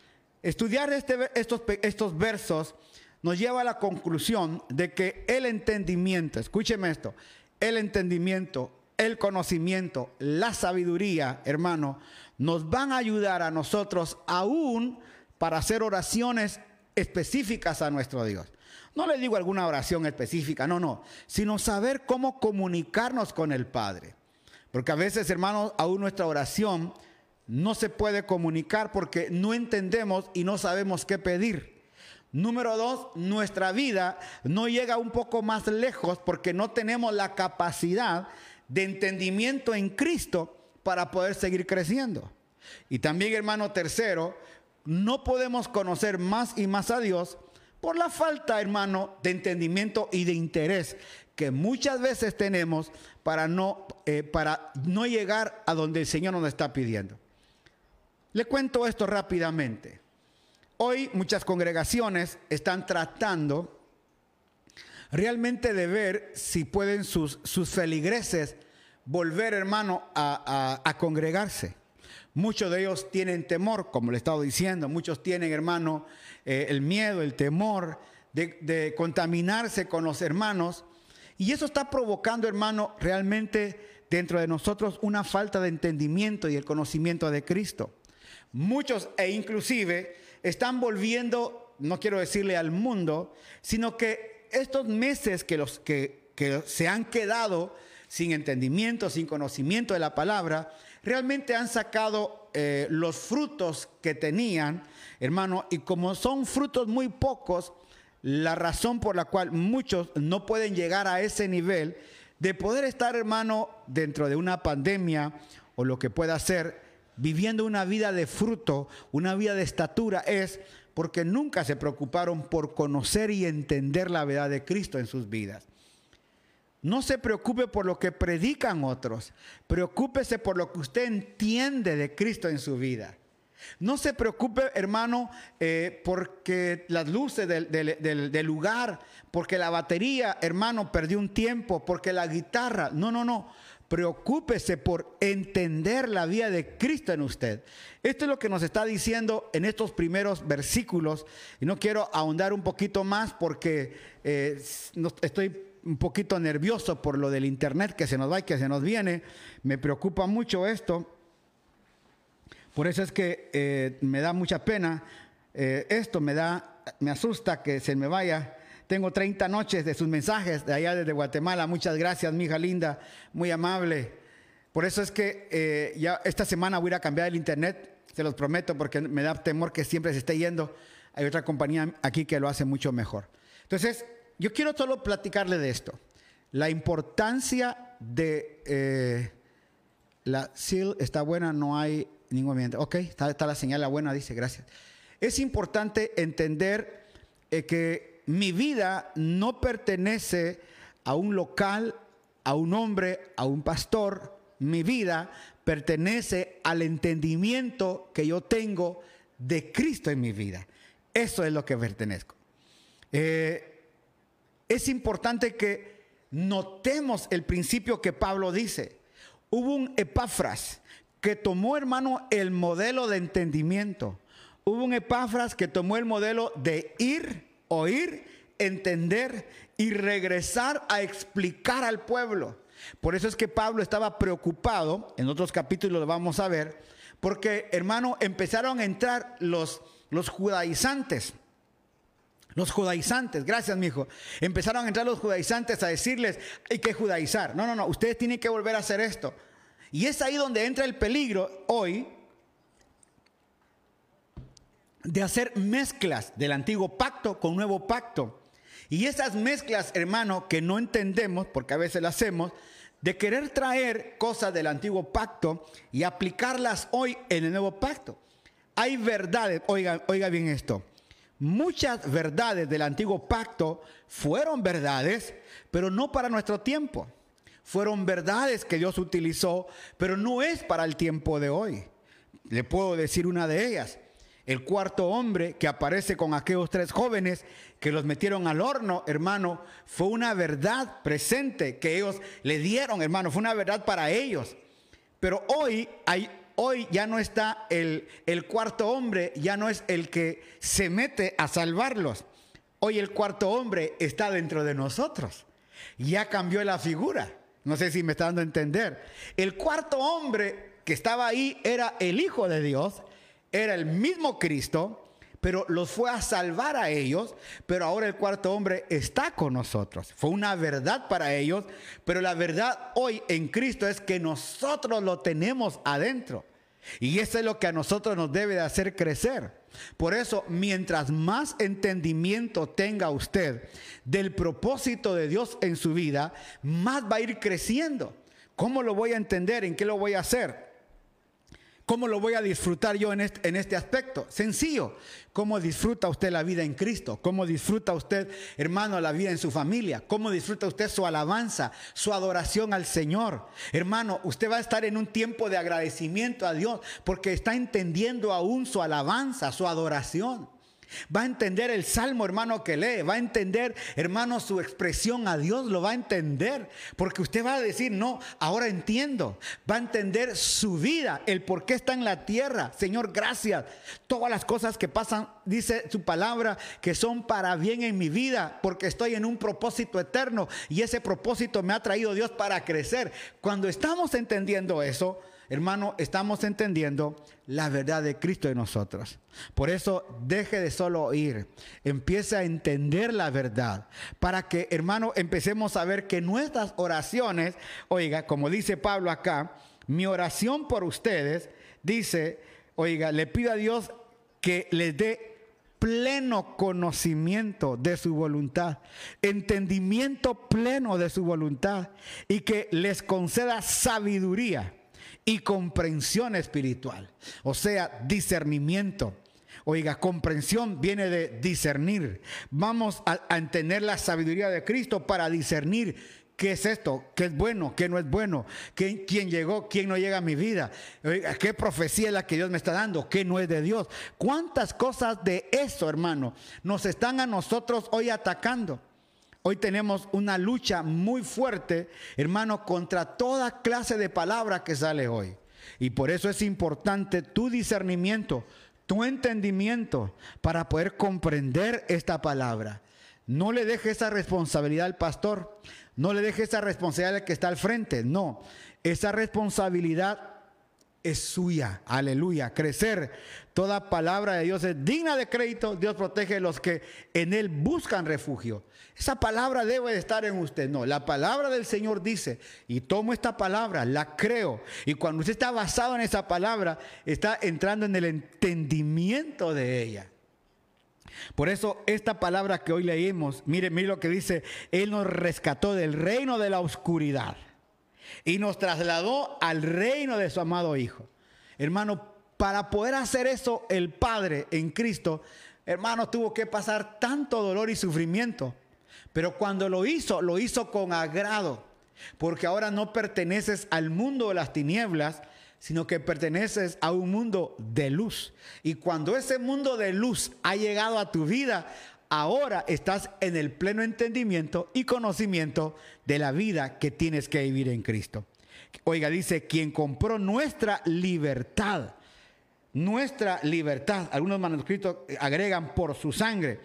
Estudiar este, estos, estos versos nos lleva a la conclusión de que el entendimiento, escúcheme esto, el entendimiento el conocimiento, la sabiduría, hermano, nos van a ayudar a nosotros aún para hacer oraciones específicas a nuestro Dios. No le digo alguna oración específica, no, no, sino saber cómo comunicarnos con el Padre. Porque a veces, hermanos, aún nuestra oración no se puede comunicar porque no entendemos y no sabemos qué pedir. Número dos, nuestra vida no llega un poco más lejos porque no tenemos la capacidad de entendimiento en Cristo para poder seguir creciendo. Y también, hermano tercero, no podemos conocer más y más a Dios por la falta, hermano, de entendimiento y de interés que muchas veces tenemos para no, eh, para no llegar a donde el Señor nos está pidiendo. Le cuento esto rápidamente. Hoy muchas congregaciones están tratando realmente de ver si pueden sus, sus feligreses volver, hermano, a, congregarse. Muchos de ellos tienen temor, como le he estado diciendo, muchos tienen, hermano, eh, el miedo, el temor de, de contaminarse con los hermanos. Y eso está provocando, hermano, realmente dentro de nosotros una falta de entendimiento y el conocimiento de Cristo. Muchos e inclusive están volviendo, no quiero decirle al mundo, sino que estos meses que, los, que, se han quedado sin entendimiento, sin conocimiento de la palabra, realmente han sacado eh, los frutos que tenían, hermano, y como son frutos muy pocos, la razón por la cual muchos no pueden llegar a ese nivel de poder estar, hermano, dentro de una pandemia o lo que pueda ser, viviendo una vida de fruto, una vida de estatura, es porque nunca se preocuparon por conocer y entender la verdad de Cristo en sus vidas. No se preocupe por lo que predican otros, preocúpese por lo que usted entiende de Cristo en su vida. No se preocupe, hermano, eh, porque las luces del, del, lugar, porque la batería, hermano, perdió un tiempo, porque la guitarra. No, no, no. Preocúpese por entender la vida de Cristo en usted. Esto es lo que nos está diciendo en estos primeros versículos. Y no quiero ahondar un poquito más porque eh, estoy un poquito nervioso por lo del internet que se nos va y que se nos viene. Me preocupa mucho esto. Por eso es que eh, me da mucha pena. Eh, esto me da, me asusta que se me vaya tengo 30 noches de sus mensajes de allá desde Guatemala. Muchas gracias, mi hija linda, muy amable. Por eso es que eh, ya esta semana voy a cambiar el internet, se los prometo, porque me da temor que siempre se esté yendo. Hay otra compañía aquí que lo hace mucho mejor. Entonces, yo quiero solo platicarle de esto. La importancia de eh, la SEAL está buena, no hay ningún movimiento. Ok, está, la señal la buena, dice, gracias. Es importante entender eh, que mi vida no pertenece a un local, a un hombre, a un pastor. Mi vida pertenece al entendimiento que yo tengo de Cristo en mi vida. Eso es lo que pertenezco. Eh, es importante que notemos el principio que Pablo dice. Hubo un Epafras que tomó, hermano, el modelo de entendimiento. Hubo un Epafras que tomó el modelo de ir oír, entender y regresar a explicar al pueblo. Por eso es que Pablo estaba preocupado, en otros capítulos lo vamos a ver, porque hermano, empezaron a entrar los, los judaizantes. Los judaizantes, gracias mi hijo. Empezaron a entrar los judaizantes a decirles, hay que judaizar. No, no, no, ustedes tienen que volver a hacer esto. Y es ahí donde entra el peligro hoy de hacer mezclas del antiguo pacto con nuevo pacto. Y esas mezclas, hermano, que no entendemos, porque a veces las hacemos, de querer traer cosas del antiguo pacto y aplicarlas hoy en el nuevo pacto. Hay verdades, oiga, oiga bien esto, muchas verdades del antiguo pacto fueron verdades, pero no para nuestro tiempo. Fueron verdades que Dios utilizó, pero no es para el tiempo de hoy. Le puedo decir una de ellas. El cuarto hombre que aparece con aquellos tres jóvenes que los metieron al horno, hermano, fue una verdad presente que ellos le dieron, hermano, fue una verdad para ellos. Pero hoy, hay, hoy ya no está el, el cuarto hombre, ya no es el que se mete a salvarlos. Hoy el cuarto hombre está dentro de nosotros. Ya cambió la figura. No sé si me está dando a entender. El cuarto hombre que estaba ahí era el Hijo de Dios era el mismo Cristo, pero los fue a salvar a ellos, pero ahora el cuarto hombre está con nosotros. Fue una verdad para ellos, pero la verdad hoy en Cristo es que nosotros lo tenemos adentro. Y eso es lo que a nosotros nos debe de hacer crecer. Por eso, mientras más entendimiento tenga usted del propósito de Dios en su vida, más va a ir creciendo. ¿Cómo lo voy a entender? ¿En qué lo voy a hacer? ¿Cómo lo voy a disfrutar yo en este, en este, aspecto? Sencillo. ¿Cómo disfruta usted la vida en Cristo? ¿Cómo disfruta usted, hermano, la vida en su familia? ¿Cómo disfruta usted su alabanza, su adoración al Señor? Hermano, usted va a estar en un tiempo de agradecimiento a Dios porque está entendiendo aún su alabanza, su adoración. Va a entender el salmo, hermano, que lee. Va a entender, hermano, su expresión a Dios. Lo va a entender. Porque usted va a decir, no, ahora entiendo. Va a entender su vida, el por qué está en la tierra. Señor, gracias. Todas las cosas que pasan, dice su palabra, que son para bien en mi vida. Porque estoy en un propósito eterno. Y ese propósito me ha traído Dios para crecer. Cuando estamos entendiendo eso, hermano, estamos entendiendo la verdad de Cristo en nosotros. Por eso deje de solo oír, empiece a entender la verdad, para que, hermano, empecemos a ver que nuestras oraciones, oiga, como dice Pablo acá, mi oración por ustedes, dice, oiga, le pido a Dios que les dé pleno conocimiento de su voluntad, entendimiento pleno de su voluntad y que les conceda sabiduría y comprensión espiritual. O sea, discernimiento. Oiga, comprensión viene de discernir. Vamos a, entender la sabiduría de Cristo para discernir qué es esto, qué es bueno, qué no es bueno, quién, quién llegó, quién no llega a mi vida, qué profecía es la que Dios me está dando, qué no es de Dios. ¿Cuántas cosas de eso, hermano, nos están a nosotros hoy atacando? Hoy tenemos una lucha muy fuerte, hermano, contra toda clase de palabra que sale hoy. Y por eso es importante tu discernimiento, tu entendimiento para poder comprender esta palabra. No le deje esa responsabilidad al pastor, no le deje esa responsabilidad al que está al frente, no, esa responsabilidad es suya, aleluya, crecer. Toda palabra de Dios es digna de crédito, Dios protege a los que en Él buscan refugio. Esa palabra debe de estar en usted. No, la palabra del Señor dice, y tomo esta palabra, la creo. Y cuando usted está basado en esa palabra, está entrando en el entendimiento de ella. Por eso esta palabra que hoy leímos, mire, mire lo que dice, Él nos rescató del reino de la oscuridad y nos trasladó al reino de su amado Hijo. Hermano, para poder hacer eso el Padre en Cristo, hermano, tuvo que pasar tanto dolor y sufrimiento. Pero cuando lo hizo, lo hizo con agrado, porque ahora no perteneces al mundo de las tinieblas, sino que perteneces a un mundo de luz. Y cuando ese mundo de luz ha llegado a tu vida, ahora estás en el pleno entendimiento y conocimiento de la vida que tienes que vivir en Cristo. Oiga, dice, quien compró nuestra libertad, nuestra libertad, algunos manuscritos agregan por su sangre,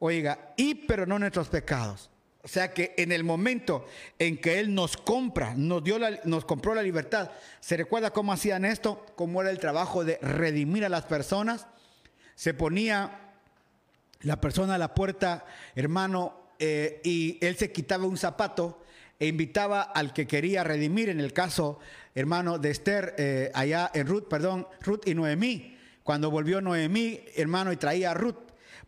oiga, y pero no nuestros pecados. O sea que en el momento en que Él nos compra, nos, dio nos compró la libertad, ¿se recuerda cómo hacían esto? ¿Cómo era el trabajo de redimir a las personas? Se ponía la persona a la puerta, hermano, eh, y él se quitaba un zapato e invitaba al que quería redimir, en el caso, hermano, de Esther, eh, allá en Ruth, perdón, Ruth y Noemí. Cuando volvió Noemí, hermano, y traía a Ruth,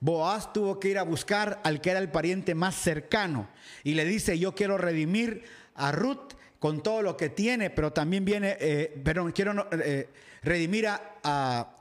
Boaz tuvo que ir a buscar al que era el pariente más cercano y le dice, yo quiero redimir a Ruth con todo lo que tiene, pero también viene, eh, perdón, quiero redimir a, a,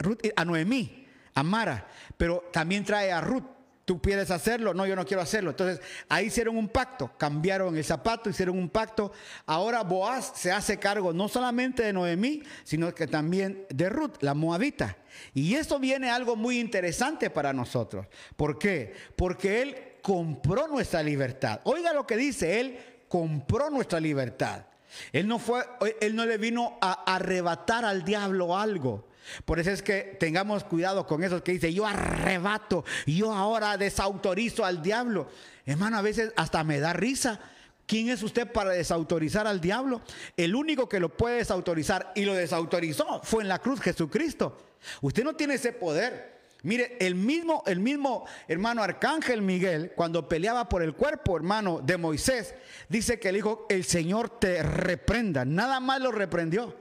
Ruth, a Noemí, a Mara pero también trae a Ruth. ¿Tú quieres hacerlo? No, yo no quiero hacerlo. Entonces, ahí hicieron un pacto, cambiaron el zapato, hicieron un pacto. Ahora Boaz se hace cargo no solamente de Noemí, sino que también de Ruth, la moabita. Y eso viene algo muy interesante para nosotros. ¿Por qué? Porque él compró nuestra libertad. Oiga lo que dice, él compró nuestra libertad. Él no fue, él no le vino a arrebatar al diablo algo. Por eso es que tengamos cuidado con esos que dicen, yo arrebato, yo ahora desautorizo al diablo. Hermano, a veces hasta me da risa. ¿Quién es usted para desautorizar al diablo? El único que lo puede desautorizar y lo desautorizó fue en la cruz Jesucristo. Usted no tiene ese poder. Mire, el mismo, el mismo hermano Arcángel Miguel, cuando peleaba por el cuerpo, hermano, de Moisés, dice que le dijo, el Señor te reprenda. Nada más lo reprendió.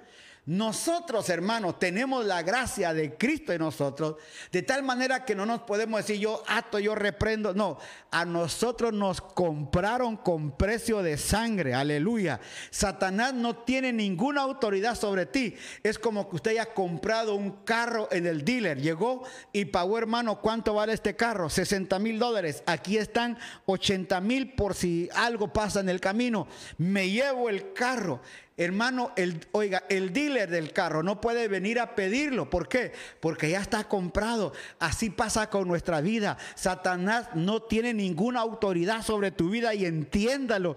Nosotros, hermanos, tenemos la gracia de Cristo en nosotros, de tal manera que no nos podemos decir yo ato, yo reprendo. No, a nosotros nos compraron con precio de sangre, aleluya. Satanás no tiene ninguna autoridad sobre ti. Es como que usted haya comprado un carro en el dealer, llegó y pagó, hermano, ¿cuánto vale este carro? 60 mil dólares. Aquí están 80 mil por si algo pasa en el camino. Me llevo el carro. Hermano, el, oiga, el dealer del carro no puede venir a pedirlo. ¿Por qué? Porque ya está comprado. Así pasa con nuestra vida. Satanás no tiene ninguna autoridad sobre tu vida y entiéndalo.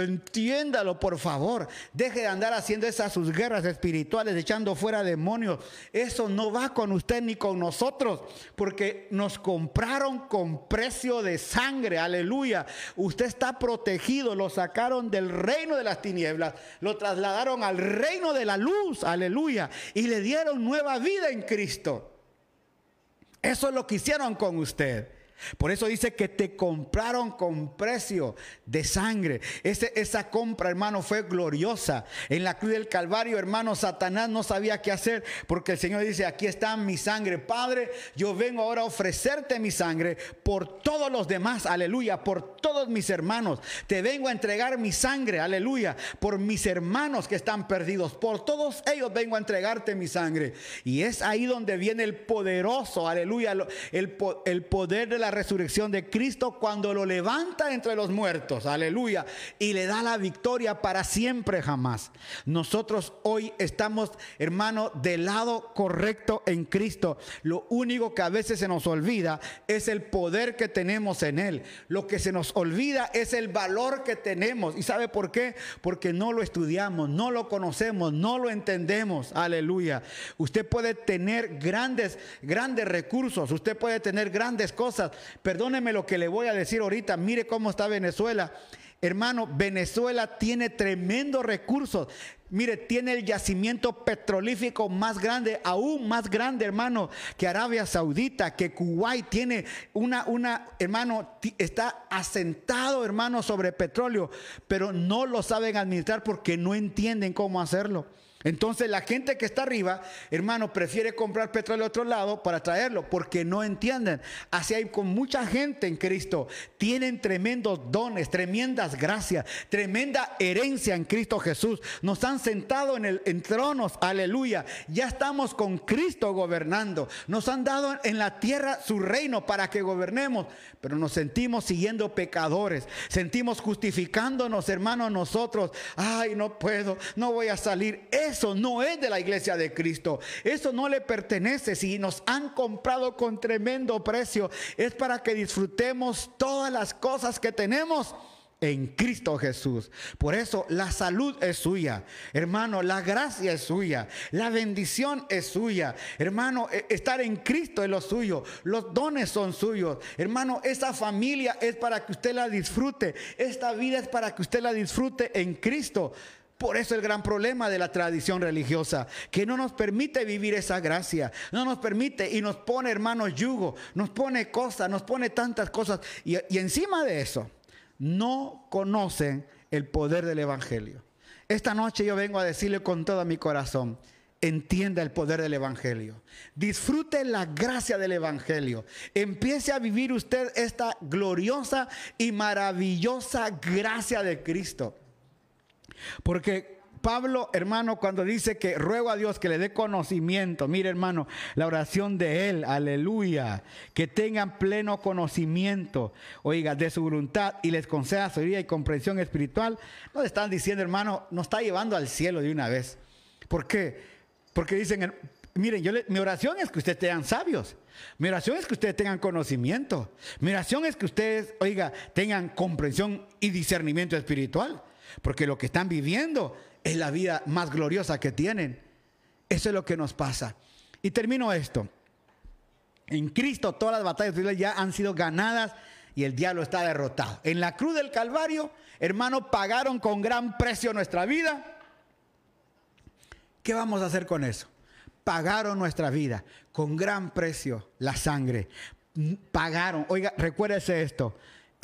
Entiéndalo, por favor. Deje de andar haciendo esas sus guerras espirituales, echando fuera demonios. Eso no va con usted ni con nosotros, porque nos compraron con precio de sangre. Aleluya. Usted está protegido. Lo sacaron del reino de las tinieblas, lo trasladaron al reino de la luz. Aleluya. Y le dieron nueva vida en Cristo. Eso es lo que hicieron con usted. Por eso dice que te compraron con precio de sangre. esa compra, hermano, fue gloriosa. En la cruz del Calvario, hermano, Satanás no sabía qué hacer porque el Señor dice, aquí está mi sangre. Padre, yo vengo ahora a ofrecerte mi sangre por todos los demás, aleluya, por todos mis hermanos. Te vengo a entregar mi sangre, aleluya, por mis hermanos que están perdidos. Por todos ellos vengo a entregarte mi sangre. Y es ahí donde viene el poderoso, aleluya, el, el poder de la la resurrección de Cristo cuando lo levanta entre los muertos, aleluya, y le da la victoria para siempre jamás. Nosotros hoy estamos, hermano, del lado correcto en Cristo. Lo único que a veces se nos olvida es el poder que tenemos en Él. Lo que se nos olvida es el valor que tenemos. ¿Y sabe por qué? Porque no lo estudiamos, no lo conocemos, no lo entendemos. Aleluya. Usted puede tener grandes, grandes recursos, usted puede tener grandes cosas. Perdóneme lo que le voy a decir ahorita. Mire cómo está Venezuela. Hermano, Venezuela tiene tremendos recursos. Mire, tiene el yacimiento petrolífico más grande, aún más grande, hermano, que Arabia Saudita, que Kuwait tiene una, una, hermano, está asentado, hermano, sobre petróleo, pero no lo saben administrar porque no entienden cómo hacerlo. Entonces la gente que está arriba, hermano, prefiere comprar petróleo a otro lado para traerlo porque no entienden. Así hay con mucha gente en Cristo. Tienen tremendos dones, tremendas gracias, tremenda herencia en Cristo Jesús. Nos han sentado en, el, en tronos, aleluya. Ya estamos con Cristo gobernando. Nos han dado en la tierra su reino para que gobernemos. Pero nos sentimos siguiendo pecadores. Sentimos justificándonos, hermano, nosotros. Ay, no puedo, no voy a salir. Eso no es de la iglesia de Cristo. Eso no le pertenece. Si nos han comprado con tremendo precio, es para que disfrutemos todas las cosas que tenemos en Cristo Jesús. Por eso la salud es suya. Hermano, la gracia es suya. La bendición es suya. Hermano, e, estar en Cristo es lo suyo. Los dones son suyos. Hermano, esa familia es para que usted la disfrute. Esta vida es para que usted la disfrute en Cristo. Por eso el gran problema de la tradición religiosa, que no nos permite vivir esa gracia, no nos permite y nos pone, hermanos, yugo, nos pone cosas, nos pone tantas cosas. Y, y encima de eso, no conocen el poder del Evangelio. Esta noche yo vengo a decirle con todo mi corazón, entienda el poder del Evangelio. Disfrute la gracia del Evangelio. Empiece a vivir usted esta gloriosa y maravillosa gracia de Cristo. Porque Pablo, hermano, cuando dice que ruego a Dios que le dé conocimiento, mire hermano, la oración de él, aleluya, que tengan pleno conocimiento, oiga, de su voluntad y les conceda sabiduría y comprensión espiritual, no le están diciendo, hermano, nos está llevando al cielo de una vez. ¿Por qué? Porque dicen, miren, yo mi oración es que ustedes sean sabios. Mi oración es que ustedes tengan conocimiento. Mi oración es que ustedes, oiga, tengan comprensión y discernimiento espiritual. Porque lo que están viviendo es la vida más gloriosa que tienen. Eso es lo que nos pasa. Y termino esto. En Cristo todas las batallas ya han sido ganadas y el diablo está derrotado. En la cruz del Calvario, hermano, pagaron con gran precio nuestra vida. ¿Qué vamos a hacer con eso? Pagaron nuestra vida con gran precio la sangre. Pagaron. Oiga, recuérdese esto.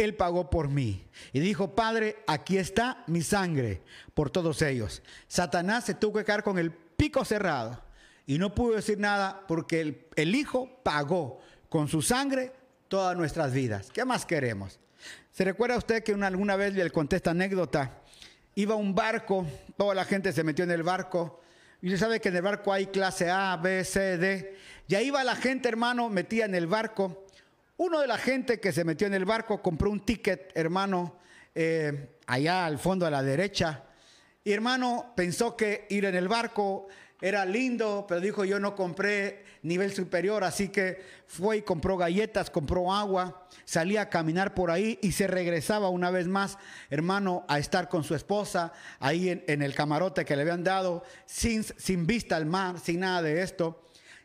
Él pagó por mí. Y dijo, Padre, aquí está mi sangre por todos ellos. Satanás se tuvo que quedar con el pico cerrado y no pudo decir nada porque el, Hijo pagó con su sangre todas nuestras vidas. ¿Qué más queremos? ¿Se recuerda usted que una, alguna vez le conté esta anécdota? Iba un barco, toda la gente se metió en el barco. Y usted sabe que en el barco hay clase A, B, C, D. Y ahí iba la gente, hermano, metía en el barco. Uno de la gente que se metió en el barco compró un ticket, hermano, eh, allá al fondo a la derecha. Y hermano pensó que ir en el barco era lindo, pero dijo yo no compré nivel superior, así que fue y compró galletas, compró agua, salía a caminar por ahí y se regresaba una vez más, hermano, a estar con su esposa ahí en, en el camarote que le habían dado, sin, sin vista al mar, sin nada de esto.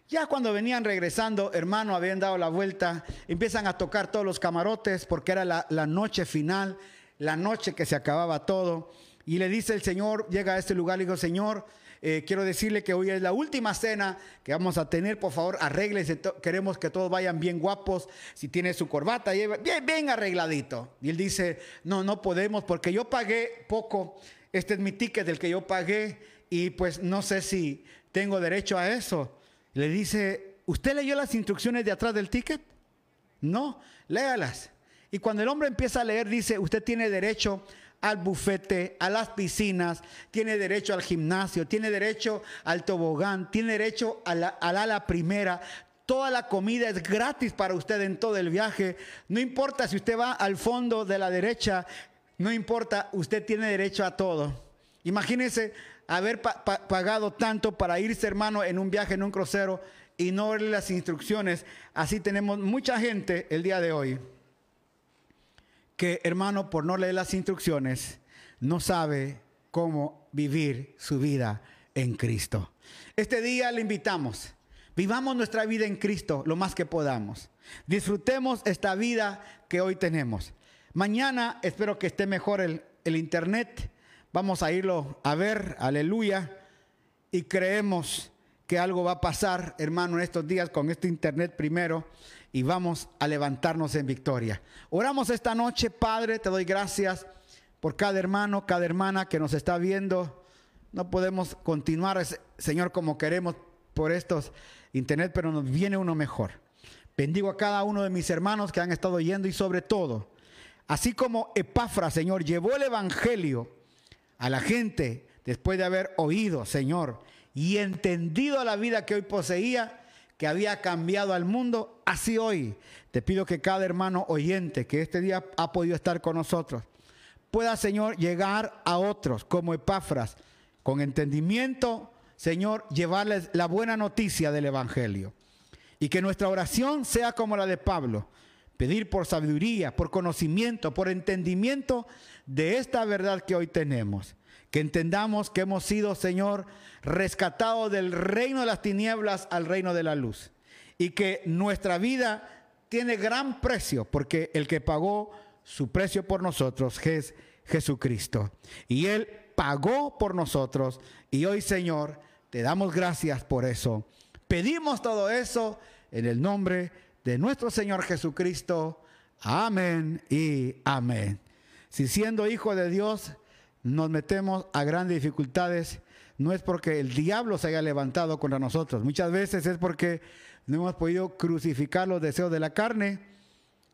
Ya cuando venían regresando, hermano, habían dado la vuelta, empiezan a tocar todos los camarotes porque era la, noche final, la noche que se acababa todo. Y le dice el Señor, llega a este lugar y dijo, Señor, eh, quiero decirle que hoy es la última cena que vamos a tener, por favor, arréglese, queremos que todos vayan bien guapos, si tiene su corbata, bien, bien arregladito. Y él dice, no, no podemos porque yo pagué poco, este es mi ticket del que yo pagué y pues no sé si tengo derecho a eso. Le dice, ¿usted leyó las instrucciones de atrás del ticket? No, léalas. Y cuando el hombre empieza a leer, dice, usted tiene derecho al bufete, a las piscinas, tiene derecho al gimnasio, tiene derecho al tobogán, tiene derecho al ala primera. Toda la comida es gratis para usted en todo el viaje. No importa si usted va al fondo de la derecha, no importa, usted tiene derecho a todo. Imagínese haber pagado tanto para irse, hermano, en un viaje, en un crucero y no ver las instrucciones. Así tenemos mucha gente el día de hoy que, hermano, por no leer las instrucciones, no sabe cómo vivir su vida en Cristo. Este día le invitamos. Vivamos nuestra vida en Cristo lo más que podamos. Disfrutemos esta vida que hoy tenemos. Mañana espero que esté mejor el, el internet. Vamos a irlo a ver, aleluya. Y creemos que algo va a pasar, hermano, en estos días con este internet primero y vamos a levantarnos en victoria. Oramos esta noche, Padre, te doy gracias por cada hermano, cada hermana que nos está viendo. No podemos continuar, Señor, como queremos por estos internet, pero nos viene uno mejor. Bendigo a cada uno de mis hermanos que han estado yendo y sobre todo, así como Epafra, Señor, llevó el Evangelio a la gente después de haber oído, Señor, y entendido la vida que hoy poseía, que había cambiado al mundo, así hoy te pido que cada hermano oyente que este día ha podido estar con nosotros, pueda, Señor, llegar a otros como Epafras, con entendimiento, Señor, llevarles la buena noticia del Evangelio. Y que nuestra oración sea como la de Pablo, pedir por sabiduría, por conocimiento, por entendimiento de esta verdad que hoy tenemos. Que entendamos que hemos sido, Señor, rescatados del reino de las tinieblas al reino de la luz. Y que nuestra vida tiene gran precio porque el que pagó su precio por nosotros es Jesucristo. Y Él pagó por nosotros. Y hoy, Señor, te damos gracias por eso. Pedimos todo eso en el nombre de nuestro Señor Jesucristo. Amén y amén. Si siendo hijo de Dios nos metemos a grandes dificultades, no es porque el diablo se haya levantado contra nosotros. Muchas veces es porque no hemos podido crucificar los deseos de la carne.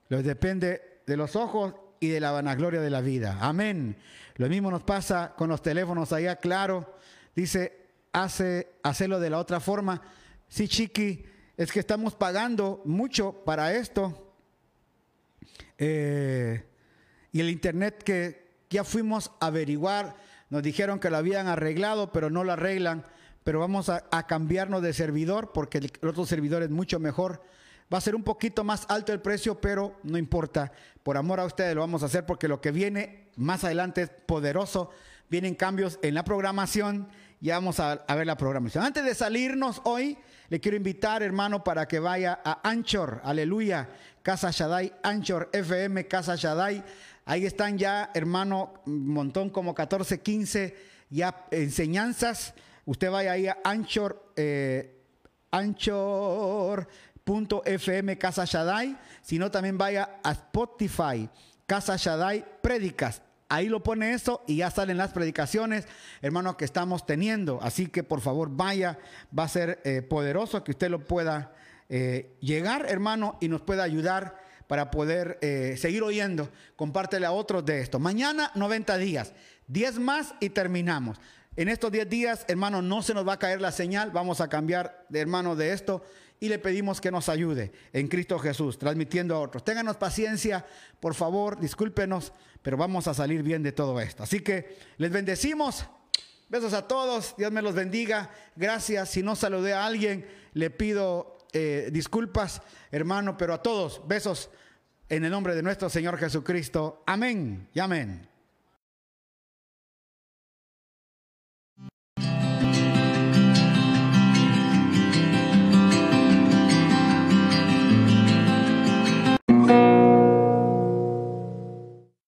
Los depende de los ojos y de la vanagloria de la vida. Amén. Lo mismo nos pasa con los teléfonos allá, claro. Dice, hace, hacerlo de la otra forma. Sí, chiqui, es que estamos pagando mucho para esto. Eh, y el internet que ya fuimos a averiguar, nos dijeron que lo habían arreglado, pero no lo arreglan. Pero vamos a, cambiarnos de servidor porque el, otro servidor es mucho mejor. Va a ser un poquito más alto el precio, pero no importa. Por amor a ustedes lo vamos a hacer porque lo que viene más adelante es poderoso. Vienen cambios en la programación. Ya vamos a, a ver la programación. Antes de salirnos hoy, le quiero invitar, hermano, para que vaya a Anchor. Aleluya. Casa Shaddai, Anchor FM, Casa Shaddai. Ahí están ya, hermano, montón como 14, 15 ya enseñanzas. Usted vaya ahí a Anchor, eh, Anchor.fm Casa Shaddai, sino también vaya a Spotify, Casa Shaddai Prédicas. Ahí lo pone eso y ya salen las predicaciones, hermano, que estamos teniendo. Así que por favor vaya, va a ser eh, poderoso que usted lo pueda eh, llegar, hermano, y nos pueda ayudar para poder eh, seguir oyendo. Compártele a otros de esto. Mañana 90 días, 10 más y terminamos. En estos 10 días, hermano, no se nos va a caer la señal. Vamos a cambiar de hermano de esto y le pedimos que nos ayude en Cristo Jesús, transmitiendo a otros. Ténganos paciencia, por favor, discúlpenos, pero vamos a salir bien de todo esto. Así que les bendecimos. Besos a todos, Dios me los bendiga. Gracias. Si no saludé a alguien, le pido eh, disculpas, hermano, pero a todos, besos en el nombre de nuestro Señor Jesucristo. Amén y amén.